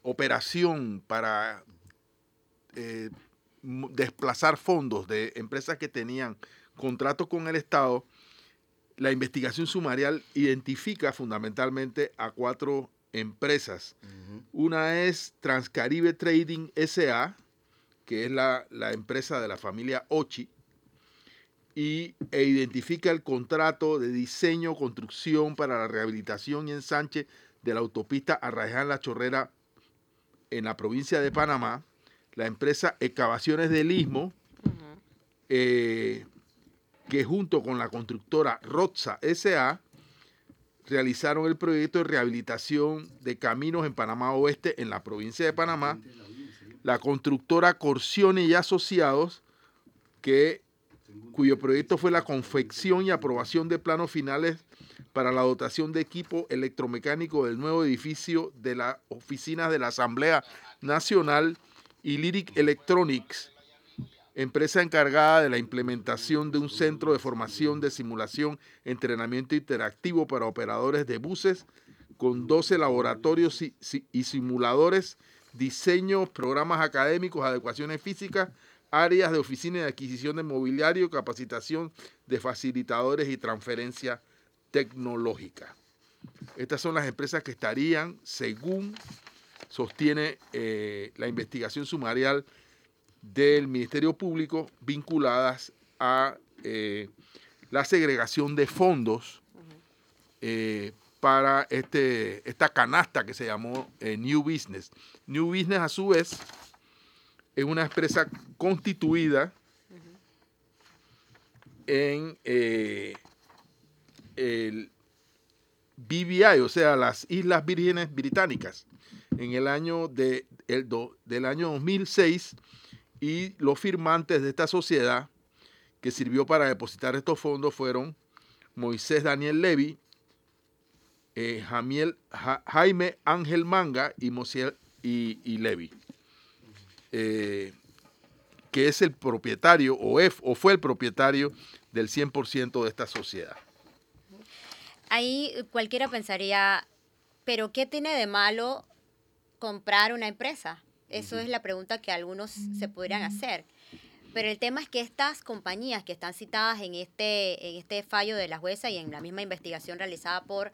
operación, para desplazar fondos de empresas que tenían contratos con el Estado, la investigación sumarial identifica fundamentalmente a cuatro empresas. Una es Transcaribe Trading SA, que es la, la empresa de la familia Ochi, y, e identifica el contrato de diseño, construcción para la rehabilitación y ensanche de la autopista Arraiján La Chorrera en la provincia de Panamá, la empresa Excavaciones del Istmo, eh, que junto con la constructora Rotza SA realizaron el proyecto de rehabilitación de caminos en Panamá Oeste en la provincia de Panamá, la constructora Corsione y Asociados, que, cuyo proyecto fue la confección y aprobación de planos finales para la dotación de equipo electromecánico del nuevo edificio de la oficina de la Asamblea Nacional y Lyric Electronics, empresa encargada de la implementación de un centro de formación de simulación, entrenamiento interactivo para operadores de buses con 12 laboratorios y, si- y simuladores, diseños, programas académicos, adecuaciones físicas, áreas de oficina y adquisición de mobiliario, capacitación de facilitadores y transferencia tecnológica. Estas son las empresas que estarían, según sostiene eh, la investigación sumarial del Ministerio Público, vinculadas a eh, la segregación de fondos eh, para este, esta canasta que se llamó eh, New Business. New Business, a su vez, es una empresa constituida en el BVI, o sea, las Islas Vírgenes Británicas, en el año de, el do- del año 2006 y los firmantes de esta sociedad que sirvió para depositar estos fondos fueron Moisés Daniel Levy, eh, Jaime Ángel Manga y, Mosiel, y, Levy, eh, que es el propietario o, o fue el propietario del 100% de esta sociedad. Ahí cualquiera pensaría, pero ¿qué tiene de malo comprar una empresa? Eso es la pregunta que algunos se podrían hacer. Pero el tema es que estas compañías que están citadas en este, en este fallo de la jueza y en la misma investigación realizada por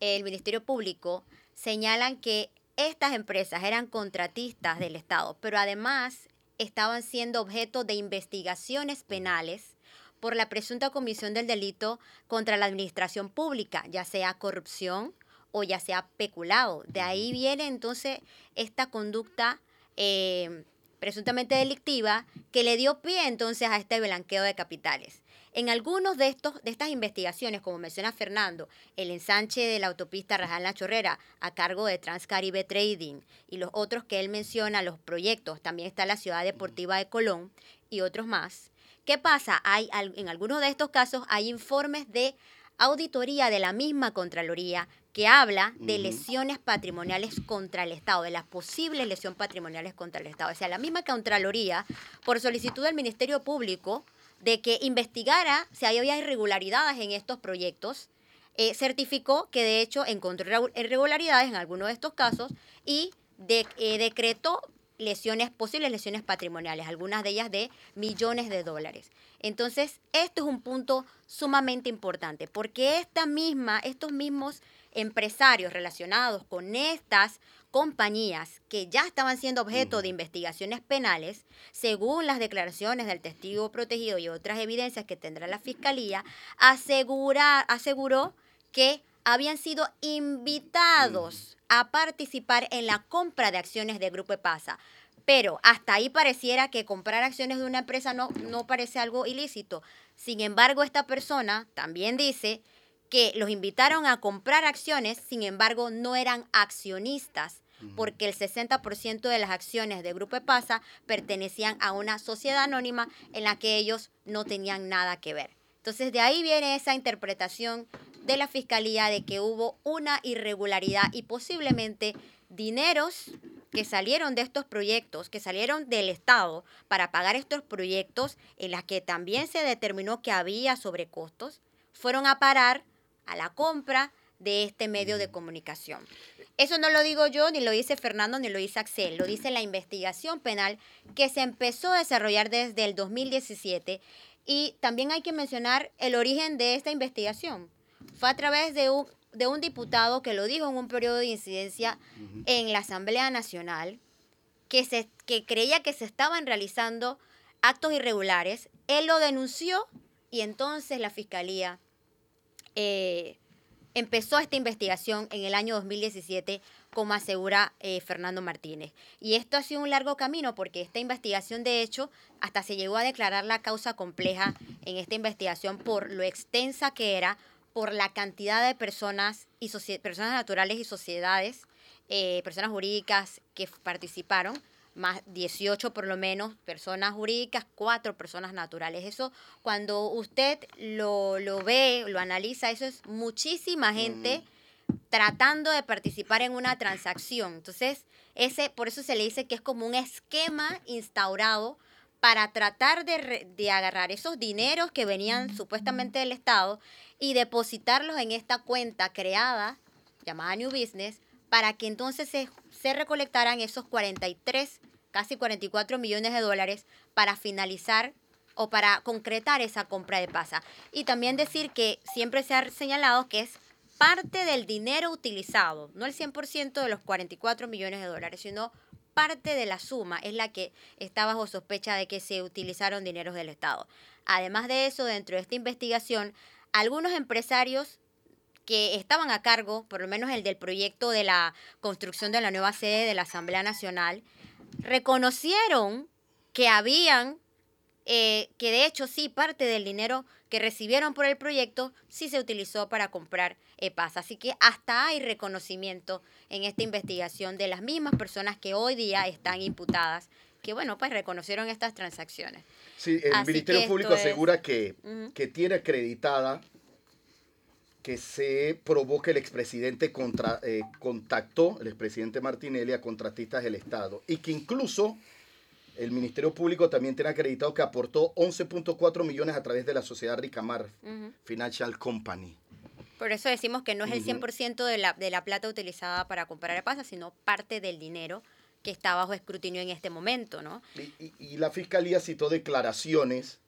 el Ministerio Público señalan que estas empresas eran contratistas del Estado, pero además estaban siendo objeto de investigaciones penales por la presunta comisión del delito contra la administración pública, ya sea corrupción o ya sea peculado. De ahí viene entonces esta conducta eh, presuntamente delictiva que le dio pie entonces a este blanqueo de capitales. En algunos de, estos, de estas investigaciones, como menciona Fernando, el ensanche de la autopista Rajal La Chorrera a cargo de Transcaribe Trading y los otros que él menciona, los proyectos, también está la ciudad deportiva de Colón y otros más. ¿Qué pasa? Hay, en algunos de estos casos hay informes de auditoría de la misma Contraloría que habla de lesiones patrimoniales contra el Estado, de las posibles lesiones patrimoniales contra el Estado. O sea, la misma Contraloría, por solicitud del Ministerio Público, de que investigara si había irregularidades en estos proyectos, eh, certificó que de hecho encontró irregularidades en algunos de estos casos y eh, decretó lesiones, posibles lesiones patrimoniales, algunas de ellas de millones de dólares. Entonces, esto es un punto sumamente importante, porque esta misma, estos mismos empresarios relacionados con estas compañías que ya estaban siendo objeto de investigaciones penales, según las declaraciones del testigo protegido y otras evidencias que tendrá la fiscalía, asegura, aseguró que habían sido invitados a participar en la compra de acciones de Grupo EPASA. Pero hasta ahí pareciera que comprar acciones de una empresa no, no parece algo ilícito. Sin embargo, esta persona también dice que los invitaron a comprar acciones, sin embargo, no eran accionistas, porque el 60% de las acciones de Grupo EPASA pertenecían a una sociedad anónima en la que ellos no tenían nada que ver. Entonces, de ahí viene esa interpretación de la Fiscalía de que hubo una irregularidad y posiblemente dineros que salieron de estos proyectos, que salieron del Estado para pagar estos proyectos en las que también se determinó que había sobrecostos, fueron a parar a la compra de este medio de comunicación. Eso no lo digo yo, ni lo dice Fernando, ni lo dice Axel, lo dice la investigación penal que se empezó a desarrollar desde el 2017 y también hay que mencionar el origen de esta investigación. Fue a través de un, de un diputado que lo dijo en un periodo de incidencia en la Asamblea Nacional, que, se, que creía que se estaban realizando actos irregulares. Él lo denunció y entonces la Fiscalía eh, empezó esta investigación en el año 2017, como asegura eh, Fernando Martínez. Y esto ha sido un largo camino porque esta investigación, de hecho, hasta se llegó a declarar la causa compleja en esta investigación por lo extensa que era, por la cantidad de personas, y personas naturales y sociedades, eh, personas jurídicas que participaron más 18 por lo menos personas jurídicas, cuatro personas naturales. Eso cuando usted lo, ve, lo analiza, eso es muchísima gente tratando de participar en una transacción. Entonces, ese, por eso se le dice que es como un esquema instaurado para tratar de, de agarrar esos dineros que venían supuestamente del Estado y depositarlos en esta cuenta creada, llamada New Business, para que entonces se, recolectaran esos 43, casi 44 millones de dólares para finalizar o para concretar esa compra de pasa. Y también decir que siempre se ha señalado que es parte del dinero utilizado, no el 100% de los 44 millones de dólares, sino parte de la suma es la que está bajo sospecha de que se utilizaron dineros del Estado. Además de eso, dentro de esta investigación, algunos empresarios que estaban a cargo, por lo menos el del proyecto de la construcción de la nueva sede de la Asamblea Nacional, reconocieron que habían, eh, que de hecho sí, parte del dinero que recibieron por el proyecto sí se utilizó para comprar EPAS. Así que hasta hay reconocimiento en esta investigación de las mismas personas que hoy día están imputadas que bueno, pues reconocieron estas transacciones. Sí, el Ministerio Público asegura que, que tiene acreditada que se que el expresidente contra, eh, contactó, el expresidente Martinelli, a contratistas del Estado y que incluso el Ministerio Público también tiene acreditado que aportó 11.4 millones a través de la sociedad Ricamar Financial Company. Por eso decimos que no es el 100% de la, de la plata utilizada para comprar el pasa, sino parte del dinero que está bajo escrutinio en este momento, ¿no? Y, la Fiscalía citó declaraciones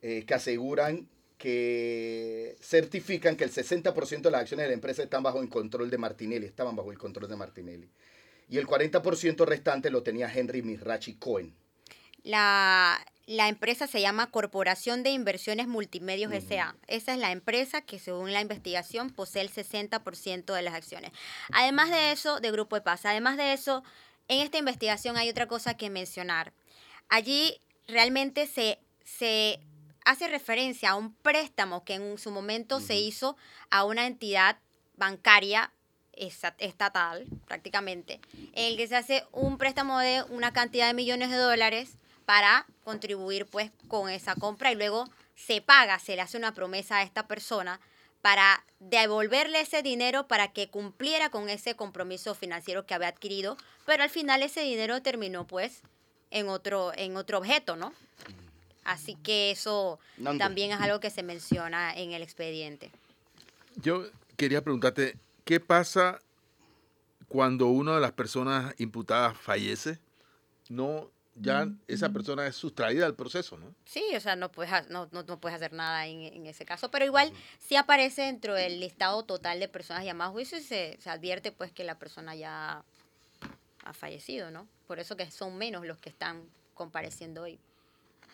eh, que aseguran que certifican que el 60% de las acciones de la empresa están bajo el control de Martinelli, estaban bajo el control de Martinelli. Y el 40% restante lo tenía Henry Mirachi Cohen. La, la empresa se llama Corporación de Inversiones Multimedios S.A. Esa es la empresa que según la investigación posee el 60% de las acciones. Además de eso, de Grupo de Paz, además de eso, en esta investigación hay otra cosa que mencionar. Allí realmente se, se hace referencia a un préstamo que en su momento se hizo a una entidad bancaria estatal, prácticamente, en el que se hace un préstamo de una cantidad de millones de dólares para contribuir pues con esa compra y luego se paga, se le hace una promesa a esta persona para devolverle ese dinero para que cumpliera con ese compromiso financiero que había adquirido, pero al final ese dinero terminó pues en otro, en otro objeto, ¿no? Así que eso también es algo que se menciona en el expediente. Yo quería preguntarte, ¿qué pasa cuando una de las personas imputadas fallece? No ya esa persona es sustraída del proceso, ¿no? Sí, o sea, no puedes, no, no, puedes hacer nada en, ese caso, pero igual sí aparece dentro del listado total de personas llamadas a juicio y se, se, advierte pues que la persona ya ha fallecido, ¿no? Por eso que son menos los que están compareciendo hoy.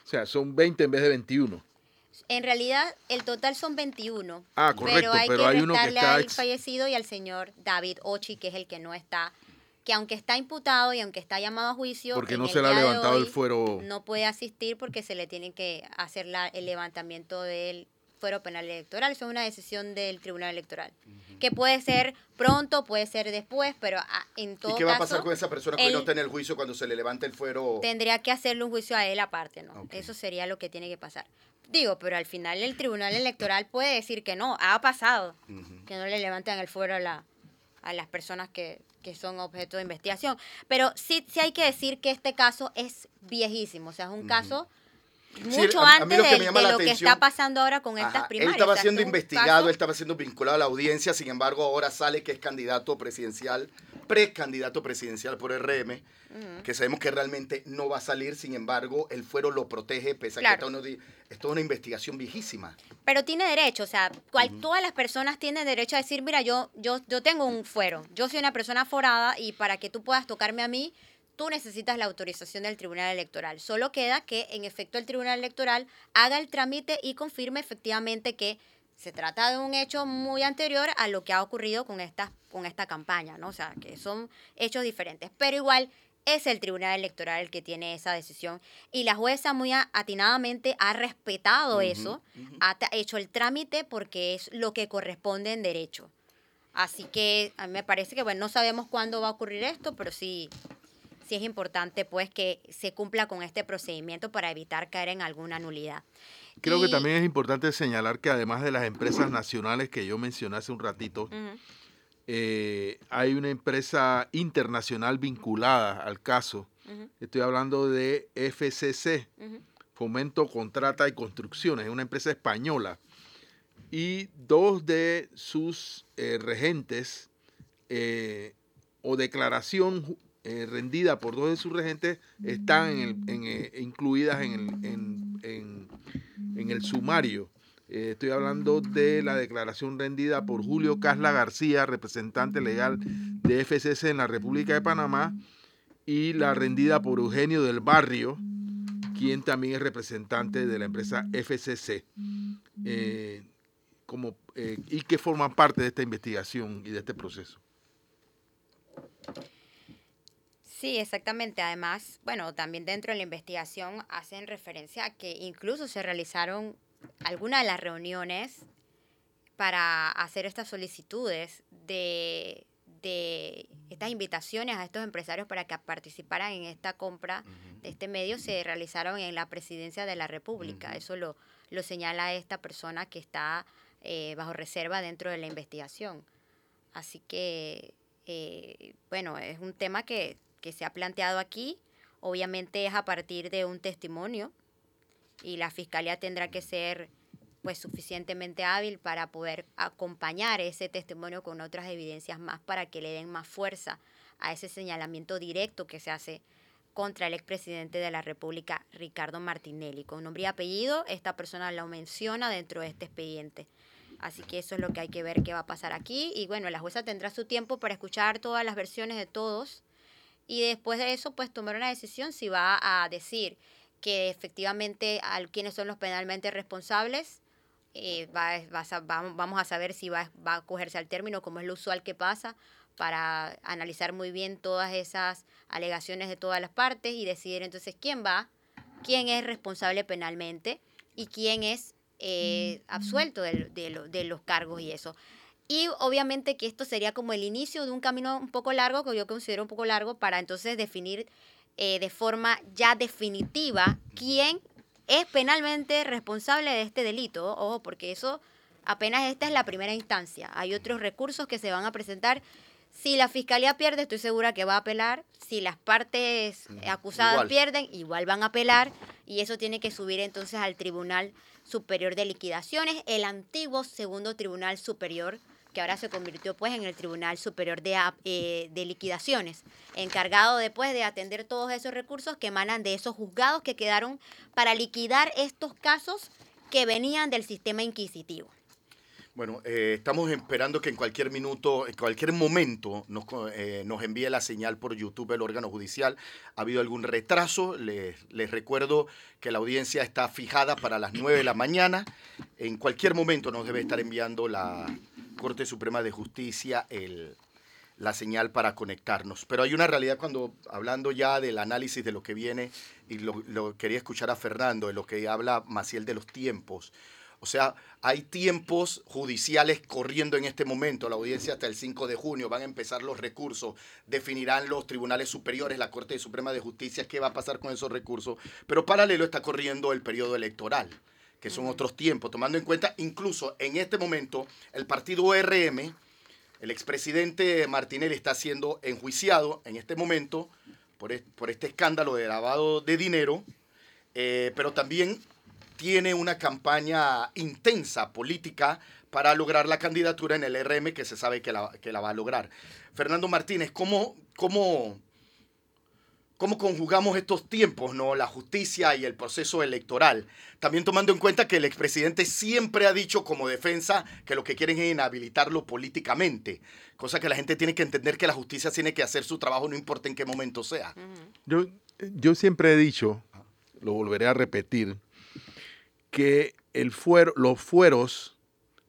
O sea, son 20 en vez de 21. En realidad, el total son 21. Ah, correcto, pero hay que hay uno que está al fallecido y al señor David Ochi, que es el que no está que aunque está imputado y aunque está llamado a juicio, porque no se le ha levantado el fuero, no puede asistir porque se le tiene que hacer la, el levantamiento del fuero penal electoral. Eso es una decisión del Tribunal Electoral, que puede ser pronto, puede ser después, pero ah, en todo ¿Y qué va a pasar con esa persona que no está en el juicio cuando se le levante el fuero? Tendría que hacerle un juicio a él aparte, ¿no? Eso sería lo que tiene que pasar. Digo, pero al final el Tribunal Electoral puede decir que no, ha pasado, que no le levanten el fuero a, la, a las personas que, que son objeto de investigación. Pero sí, sí hay que decir que este caso es viejísimo, o sea, es un caso mucho antes de, lo que está pasando ahora con estas primarias. Él estaba siendo investigado, él estaba siendo vinculado a la audiencia, sin embargo ahora sale que es candidato presidencial, precandidato presidencial por RM, que sabemos que realmente no va a salir, sin embargo el fuero lo protege, pese a que esto es toda una investigación viejísima. Pero tiene derecho, o sea, cual, todas las personas tienen derecho a decir, mira, yo, yo, yo tengo un fuero, yo soy una persona forada y para que tú puedas tocarme a mí, tú necesitas la autorización del Tribunal Electoral. Solo queda que, en efecto, el Tribunal Electoral haga el trámite y confirme efectivamente que se trata de un hecho muy anterior a lo que ha ocurrido con esta, con esta campaña, ¿no? O sea, que son hechos diferentes. Pero igual es el Tribunal Electoral el que tiene esa decisión. Y la jueza muy atinadamente ha respetado eso, ha hecho el trámite porque es lo que corresponde en derecho. Así que a mí me parece que, bueno, no sabemos cuándo va a ocurrir esto, pero sí, sí es importante pues que se cumpla con este procedimiento para evitar caer en alguna nulidad. Creo que también es importante señalar que además de las empresas nacionales que yo mencioné hace un ratito, eh, hay una empresa internacional vinculada al caso. Estoy hablando de FCC, Fomento, Contrata y Construcciones, es una empresa española. Y dos de sus eh, regentes eh, o declaración rendida por dos de sus regentes están incluidas en el sumario eh, estoy hablando de la declaración rendida por Julio Casla García, representante legal de FCC en la República de Panamá, y la rendida por Eugenio del Barrio, quien también es representante de la empresa FCC, eh, como, eh, y que forman parte de esta investigación y de este proceso. Sí, exactamente. Además, bueno, también dentro de la investigación hacen referencia a que incluso se realizaron alguna de las reuniones para hacer estas solicitudes de, estas invitaciones a estos empresarios para que participaran en esta compra de este medio se realizaron en la presidencia de la República. Eso lo, lo señala esta persona que está eh, bajo reserva dentro de la investigación. Así que, eh, bueno, es un tema que, que se ha planteado aquí. Obviamente es a partir de un testimonio y la fiscalía tendrá que ser pues suficientemente hábil para poder acompañar ese testimonio con otras evidencias más para que le den más fuerza a ese señalamiento directo que se hace contra el expresidente de la República, Ricardo Martinelli. Con nombre y apellido, esta persona lo menciona dentro de este expediente. Así que eso es lo que hay que ver qué va a pasar aquí. Y bueno, la jueza tendrá su tiempo para escuchar todas las versiones de todos y después de eso, pues tomar una decisión si va a decir que efectivamente a quiénes son los penalmente responsables. eh, va- vas a- vamos vamos a saber si va, va a cogerse al término, como es lo usual que pasa, para analizar muy bien todas esas alegaciones de todas las partes y decidir entonces quién va, quién es responsable penalmente y quién es eh, absuelto del- de, lo- de los cargos y eso. Y obviamente que esto sería como el inicio de un camino un poco largo, que yo considero un poco largo, para entonces definir eh, de forma ya definitiva quién es penalmente responsable de este delito. Ojo, porque eso apenas esta es la primera instancia. Hay otros recursos que se van a presentar. Si la fiscalía pierde, estoy segura que va a apelar. Si las partes acusadas igual. pierden, igual van a apelar. Y eso tiene que subir entonces al Tribunal Superior de Liquidaciones, el antiguo segundo Tribunal Superior, que ahora se convirtió pues en el Tribunal Superior de, eh, de Liquidaciones, encargado después de atender todos esos recursos que emanan de esos juzgados que quedaron para liquidar estos casos que venían del sistema inquisitivo. Bueno, eh, estamos esperando que en cualquier minuto, en cualquier momento, nos, eh, nos envíe la señal por YouTube el órgano judicial. Ha habido algún retraso. Les, les recuerdo que la audiencia está fijada para las 9 de la mañana. En cualquier momento nos debe estar enviando la Corte Suprema de Justicia el, la señal para conectarnos. Pero hay una realidad cuando, hablando ya del análisis de lo que viene, y lo, lo quería escuchar a Fernando, de lo que habla Maciel de los tiempos. O sea, hay tiempos judiciales corriendo en este momento. La audiencia hasta el 5 de junio van a empezar los recursos. Definirán los tribunales superiores, la Corte Suprema de Justicia, qué va a pasar con esos recursos. Pero paralelo está corriendo el periodo electoral, que son otros tiempos, tomando en cuenta incluso en este momento el partido RM, el expresidente Martinelli está siendo enjuiciado en este momento por, por este escándalo de lavado de dinero, eh, pero también tiene una campaña intensa política para lograr la candidatura en el RM que se sabe que la, que la va a lograr. Fernando Martínez, ¿cómo, cómo, cómo conjugamos estos tiempos, no? la justicia y el proceso electoral? También tomando en cuenta que el expresidente siempre ha dicho como defensa que lo que quieren es inhabilitarlo políticamente, cosa que la gente tiene que entender que la justicia tiene que hacer su trabajo no importa en qué momento sea. Yo, yo siempre he dicho, lo volveré a repetir, que el fuero, los fueros,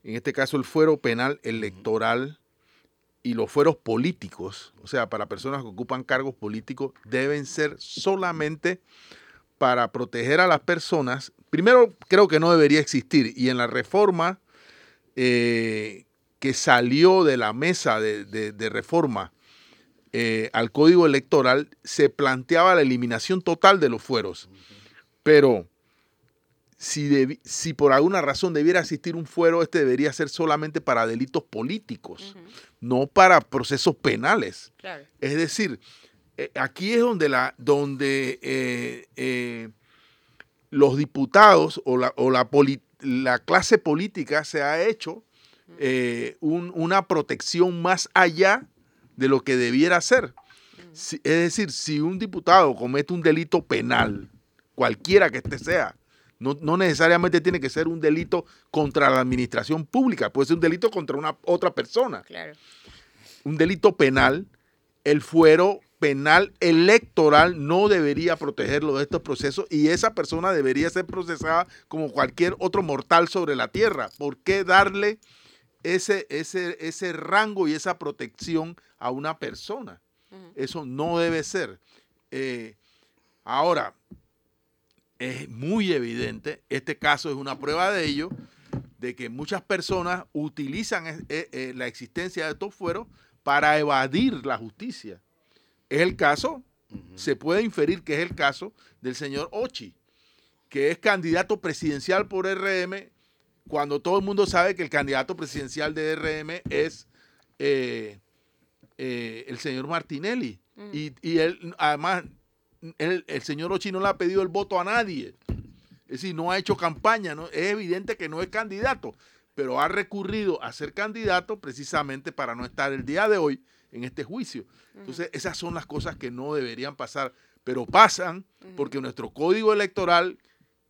en este caso el fuero penal electoral y los fueros políticos, o sea, para personas que ocupan cargos políticos, deben ser solamente para proteger a las personas. Primero, creo que no debería existir. Y en la reforma eh, que salió de la mesa de, reforma eh, al código electoral, se planteaba la eliminación total de los fueros. Pero si, si por alguna razón debiera existir un fuero, este debería ser solamente para delitos políticos, no para procesos penales. Claro. Es decir, eh, aquí es donde, la, donde eh, eh, los diputados o la, o la, poli- la clase política se ha hecho un- una protección más allá de lo que debiera ser. Si- es decir, si un diputado comete un delito penal, cualquiera que este sea, no, no necesariamente tiene que ser un delito contra la administración pública, puede ser un delito contra una otra persona Claro. un delito penal, el fuero penal electoral no debería protegerlo de estos procesos y esa persona debería ser procesada como cualquier otro mortal sobre la tierra. ¿Por qué darle ese, ese, ese rango y esa protección a una persona? Eso no debe ser. Eh, ahora, es muy evidente, este caso es una prueba de ello, de que muchas personas utilizan eh, eh, la existencia de estos fueros para evadir la justicia. Es el caso, se puede inferir que es el caso del señor Ochi, que es candidato presidencial por RM, cuando todo el mundo sabe que el candidato presidencial de RM es eh, eh, el señor Martinelli. Y, y él, además, el señor Ochi no le ha pedido el voto a nadie. Es decir, no ha hecho campaña, ¿no? es evidente que no es candidato, pero ha recurrido a ser candidato precisamente para no estar el día de hoy en este juicio. Entonces, esas son las cosas que no deberían pasar, pero pasan porque nuestro código electoral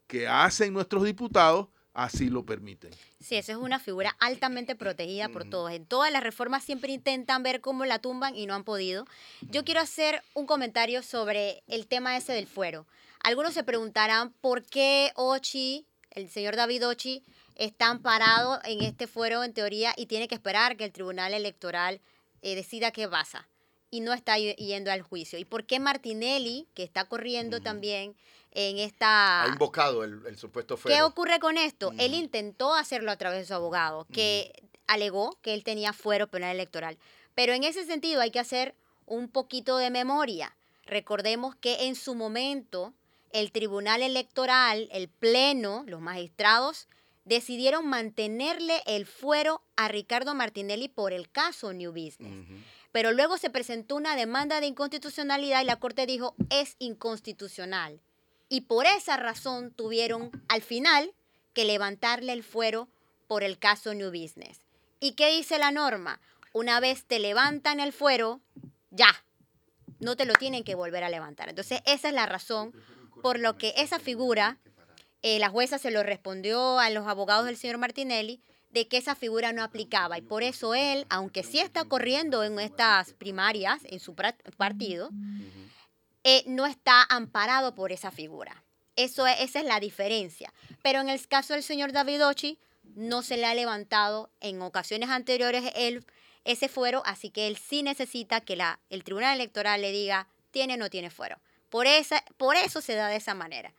que hacen nuestros diputados así lo permiten. Sí, eso es una figura altamente protegida por todos. En todas las reformas siempre intentan ver cómo la tumban y no han podido. Yo quiero hacer un comentario sobre el tema ese del fuero. Algunos se preguntarán por qué Ochi, el señor David Ochi, está amparado en este fuero en teoría y tiene que esperar que el Tribunal Electoral eh, decida qué pasa y no está yendo al juicio. ¿Y por qué Martinelli, que está corriendo también en esta... Ha invocado el, supuesto fuero. ¿Qué ocurre con esto? Él intentó hacerlo a través de su abogado, que alegó que él tenía fuero penal electoral. Pero en ese sentido hay que hacer un poquito de memoria. Recordemos que en su momento el Tribunal Electoral, el Pleno, los magistrados, decidieron mantenerle el fuero a Ricardo Martinelli por el caso New Business. Pero luego se presentó una demanda de inconstitucionalidad y la Corte dijo es inconstitucional. Y por esa razón tuvieron al final que levantarle el fuero por el caso New Business. ¿Y qué dice la norma? Una vez te levantan el fuero, ya, no te lo tienen que volver a levantar. Entonces esa es la razón por lo que esa figura eh, la jueza se lo respondió a los abogados del señor Martinelli de que esa figura no aplicaba y por eso él, aunque sí está corriendo en estas primarias, en su partido, eh, no está amparado por esa figura. Eso esa es la diferencia. Pero en el caso del señor David Ochi, no se le ha levantado en ocasiones anteriores él, ese fuero, así que él sí necesita que la, el Tribunal Electoral le diga, tiene o no tiene fuero. Por, esa, por eso se da de esa manera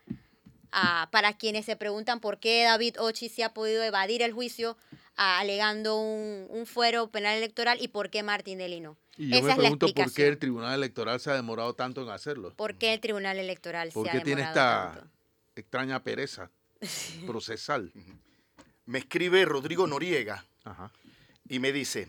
para quienes se preguntan por qué David Ochi se ha podido evadir el juicio alegando un, fuero penal electoral y por qué Martinelli no. Y yo me pregunto por qué el Tribunal Electoral se ha demorado tanto en hacerlo. ¿Por qué el Tribunal Electoral se ha demorado tiene esta extraña pereza procesal? Me escribe Rodrigo Noriega y me dice,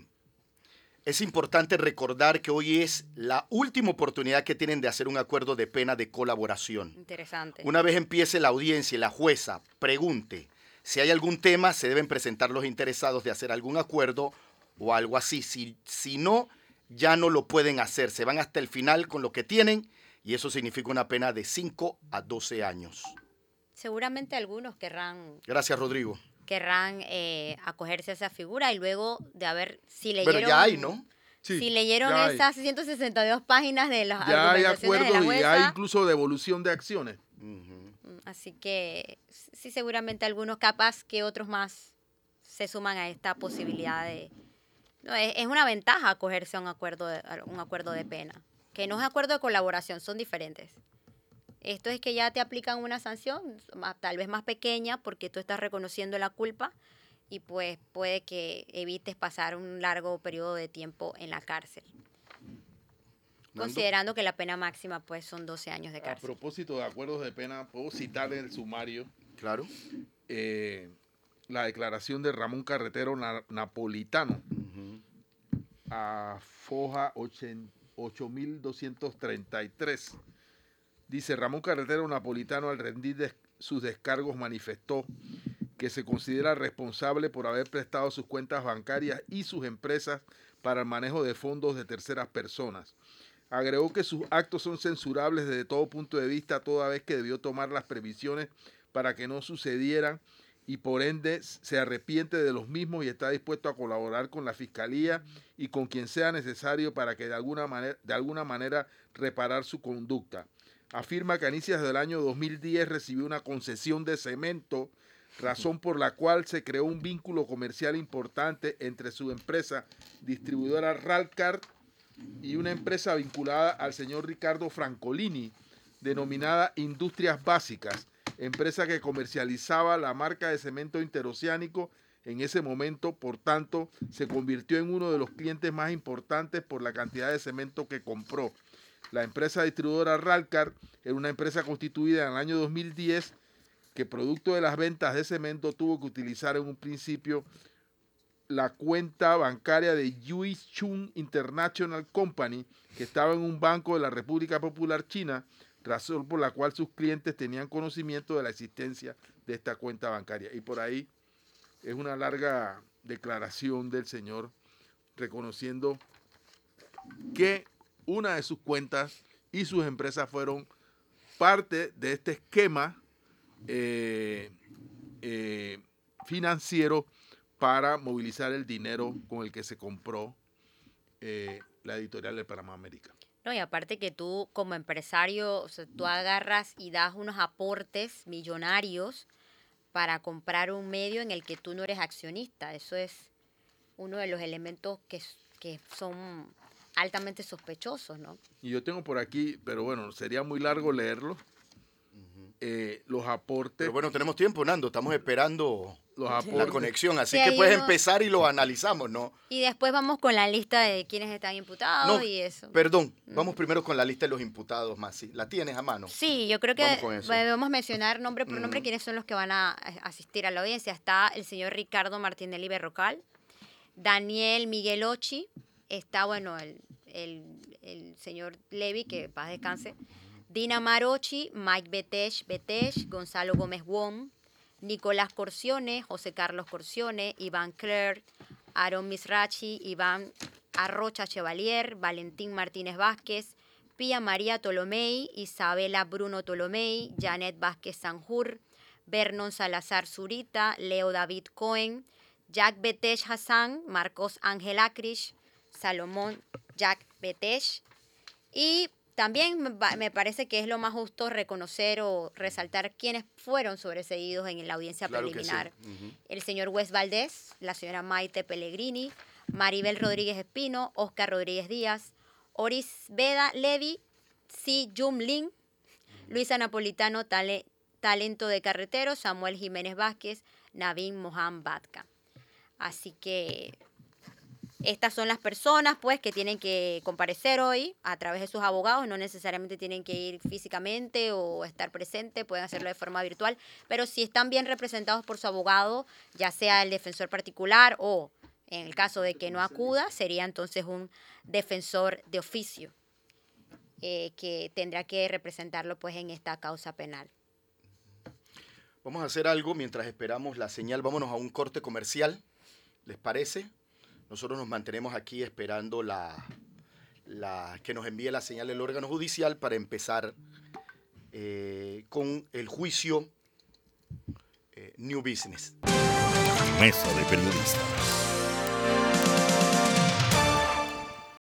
es importante recordar que hoy es la última oportunidad que tienen de hacer un acuerdo de pena de colaboración. Interesante. Una vez empiece la audiencia y la jueza pregunte si hay algún tema, se deben presentar los interesados de hacer algún acuerdo o algo así. Si, si no, ya no lo pueden hacer. Se van hasta el final con lo que tienen y eso significa una pena de 5 a 12 años. Seguramente algunos querrán... Gracias, Rodrigo querrán eh, acogerse a esa figura y luego de haber, si leyeron... Pero ya hay, ¿no? si leyeron esas 162 páginas de los Ya hay acuerdos y hay incluso devolución de acciones. Mm, así que sí, seguramente algunos capaz que otros más se suman a esta posibilidad de... es, una ventaja acogerse a un acuerdo, de, a un acuerdo de pena, que no es acuerdo de colaboración, son diferentes. Esto es que ya te aplican una sanción, tal vez más pequeña, porque tú estás reconociendo la culpa y pues puede que evites pasar un largo periodo de tiempo en la cárcel. Considerando que la pena máxima pues son 12 años de cárcel. A propósito de acuerdos de pena, puedo citar en el sumario. Claro. Eh, la declaración de Ramón Carretero Napolitano a Foja 8233 Dice Ramón Carretero Napolitano al rendir sus descargos manifestó que se considera responsable por haber prestado sus cuentas bancarias y sus empresas para el manejo de fondos de terceras personas. Agregó que sus actos son censurables desde todo punto de vista toda vez que debió tomar las previsiones para que no sucedieran y por ende se arrepiente de los mismos y está dispuesto a colaborar con la Fiscalía y con quien sea necesario para que de alguna manera, de alguna manera reparar su conducta afirma que a inicios del año 2010 recibió una concesión de cemento, razón por la cual se creó un vínculo comercial importante entre su empresa distribuidora Ralcar y una empresa vinculada al señor Ricardo Francolini, denominada Industrias Básicas, empresa que comercializaba la marca de cemento interoceánico en ese momento, por tanto, se convirtió en uno de los clientes más importantes por la cantidad de cemento que compró. La empresa distribuidora Ralcar era una empresa constituida en el año 2010 que producto de las ventas de cemento tuvo que utilizar en un principio la cuenta bancaria de Yui Chun International Company, que estaba en un banco de la República Popular China, razón por la cual sus clientes tenían conocimiento de la existencia de esta cuenta bancaria. Y por ahí es una larga declaración del señor reconociendo que una de sus cuentas y sus empresas fueron parte de este esquema eh, eh, financiero para movilizar el dinero con el que se compró eh, la editorial de Panamá América. No, y aparte que tú como empresario, o sea, tú agarras y das unos aportes millonarios para comprar un medio en el que tú no eres accionista. Eso es uno de los elementos que, que son altamente sospechosos, ¿no? Y yo tengo por aquí, pero bueno, sería muy largo leerlo. Eh, los aportes. Pero bueno, tenemos tiempo, Nando. Estamos esperando los la aportes. conexión. Así Sí, que puedes uno- empezar y lo analizamos, ¿no? Y después vamos con la lista de quienes están imputados No, y eso. Perdón, vamos primero con la lista de los imputados, Masi. ¿La tienes a mano? Sí, yo creo que Vamos con eso. debemos mencionar nombre por nombre Mm. quiénes son los que van a a asistir a la audiencia. Está el señor Ricardo Martinelli Berrocal, Daniel Miguel Ochi, está, bueno, el, el- señor Levi, que paz descanse, Dina Marochi, Mike Betesh Betesh, Gonzalo Gómez Wong, Nicolás Corcione, José Carlos Corcione, Iván Clerc, Aaron Misrachi, Iván Arrocha Chevalier, Valentín Martínez Vázquez, Pía María Tolomei, Isabela Bruno Tolomei, Janet Vázquez Sanjur, Vernon Salazar Zurita, Leo David Cohen, Jack Betesh Hassan, Marcos Ángel Acrish, Salomón Jack Betesh. Y también me pa- me parece que es lo más justo reconocer o resaltar quiénes fueron sobreseídos en la audiencia Claro que sí. preliminar el señor Wes Valdés, la señora Maite Pellegrini, Maribel Rodríguez Espino, Oscar Rodríguez Díaz, Oris Veda Levi, Si Jum Lin, Luisa Napolitano, Tale- Talento de Carretero, Samuel Jiménez Vázquez, Navin Mohan Batka. Así que estas son las personas pues que tienen que comparecer hoy a través de sus abogados, no necesariamente tienen que ir físicamente o estar presente, pueden hacerlo de forma virtual, pero si están bien representados por su abogado, ya sea el defensor particular o en el caso de que no acuda, sería entonces un defensor de oficio eh, que tendrá que representarlo pues en esta causa penal. Vamos a hacer algo mientras esperamos la señal. Vámonos a un corte comercial. ¿Les parece? Nosotros nos mantenemos aquí esperando la, que nos envíe la señal del órgano judicial para empezar eh, con el juicio eh, New Business.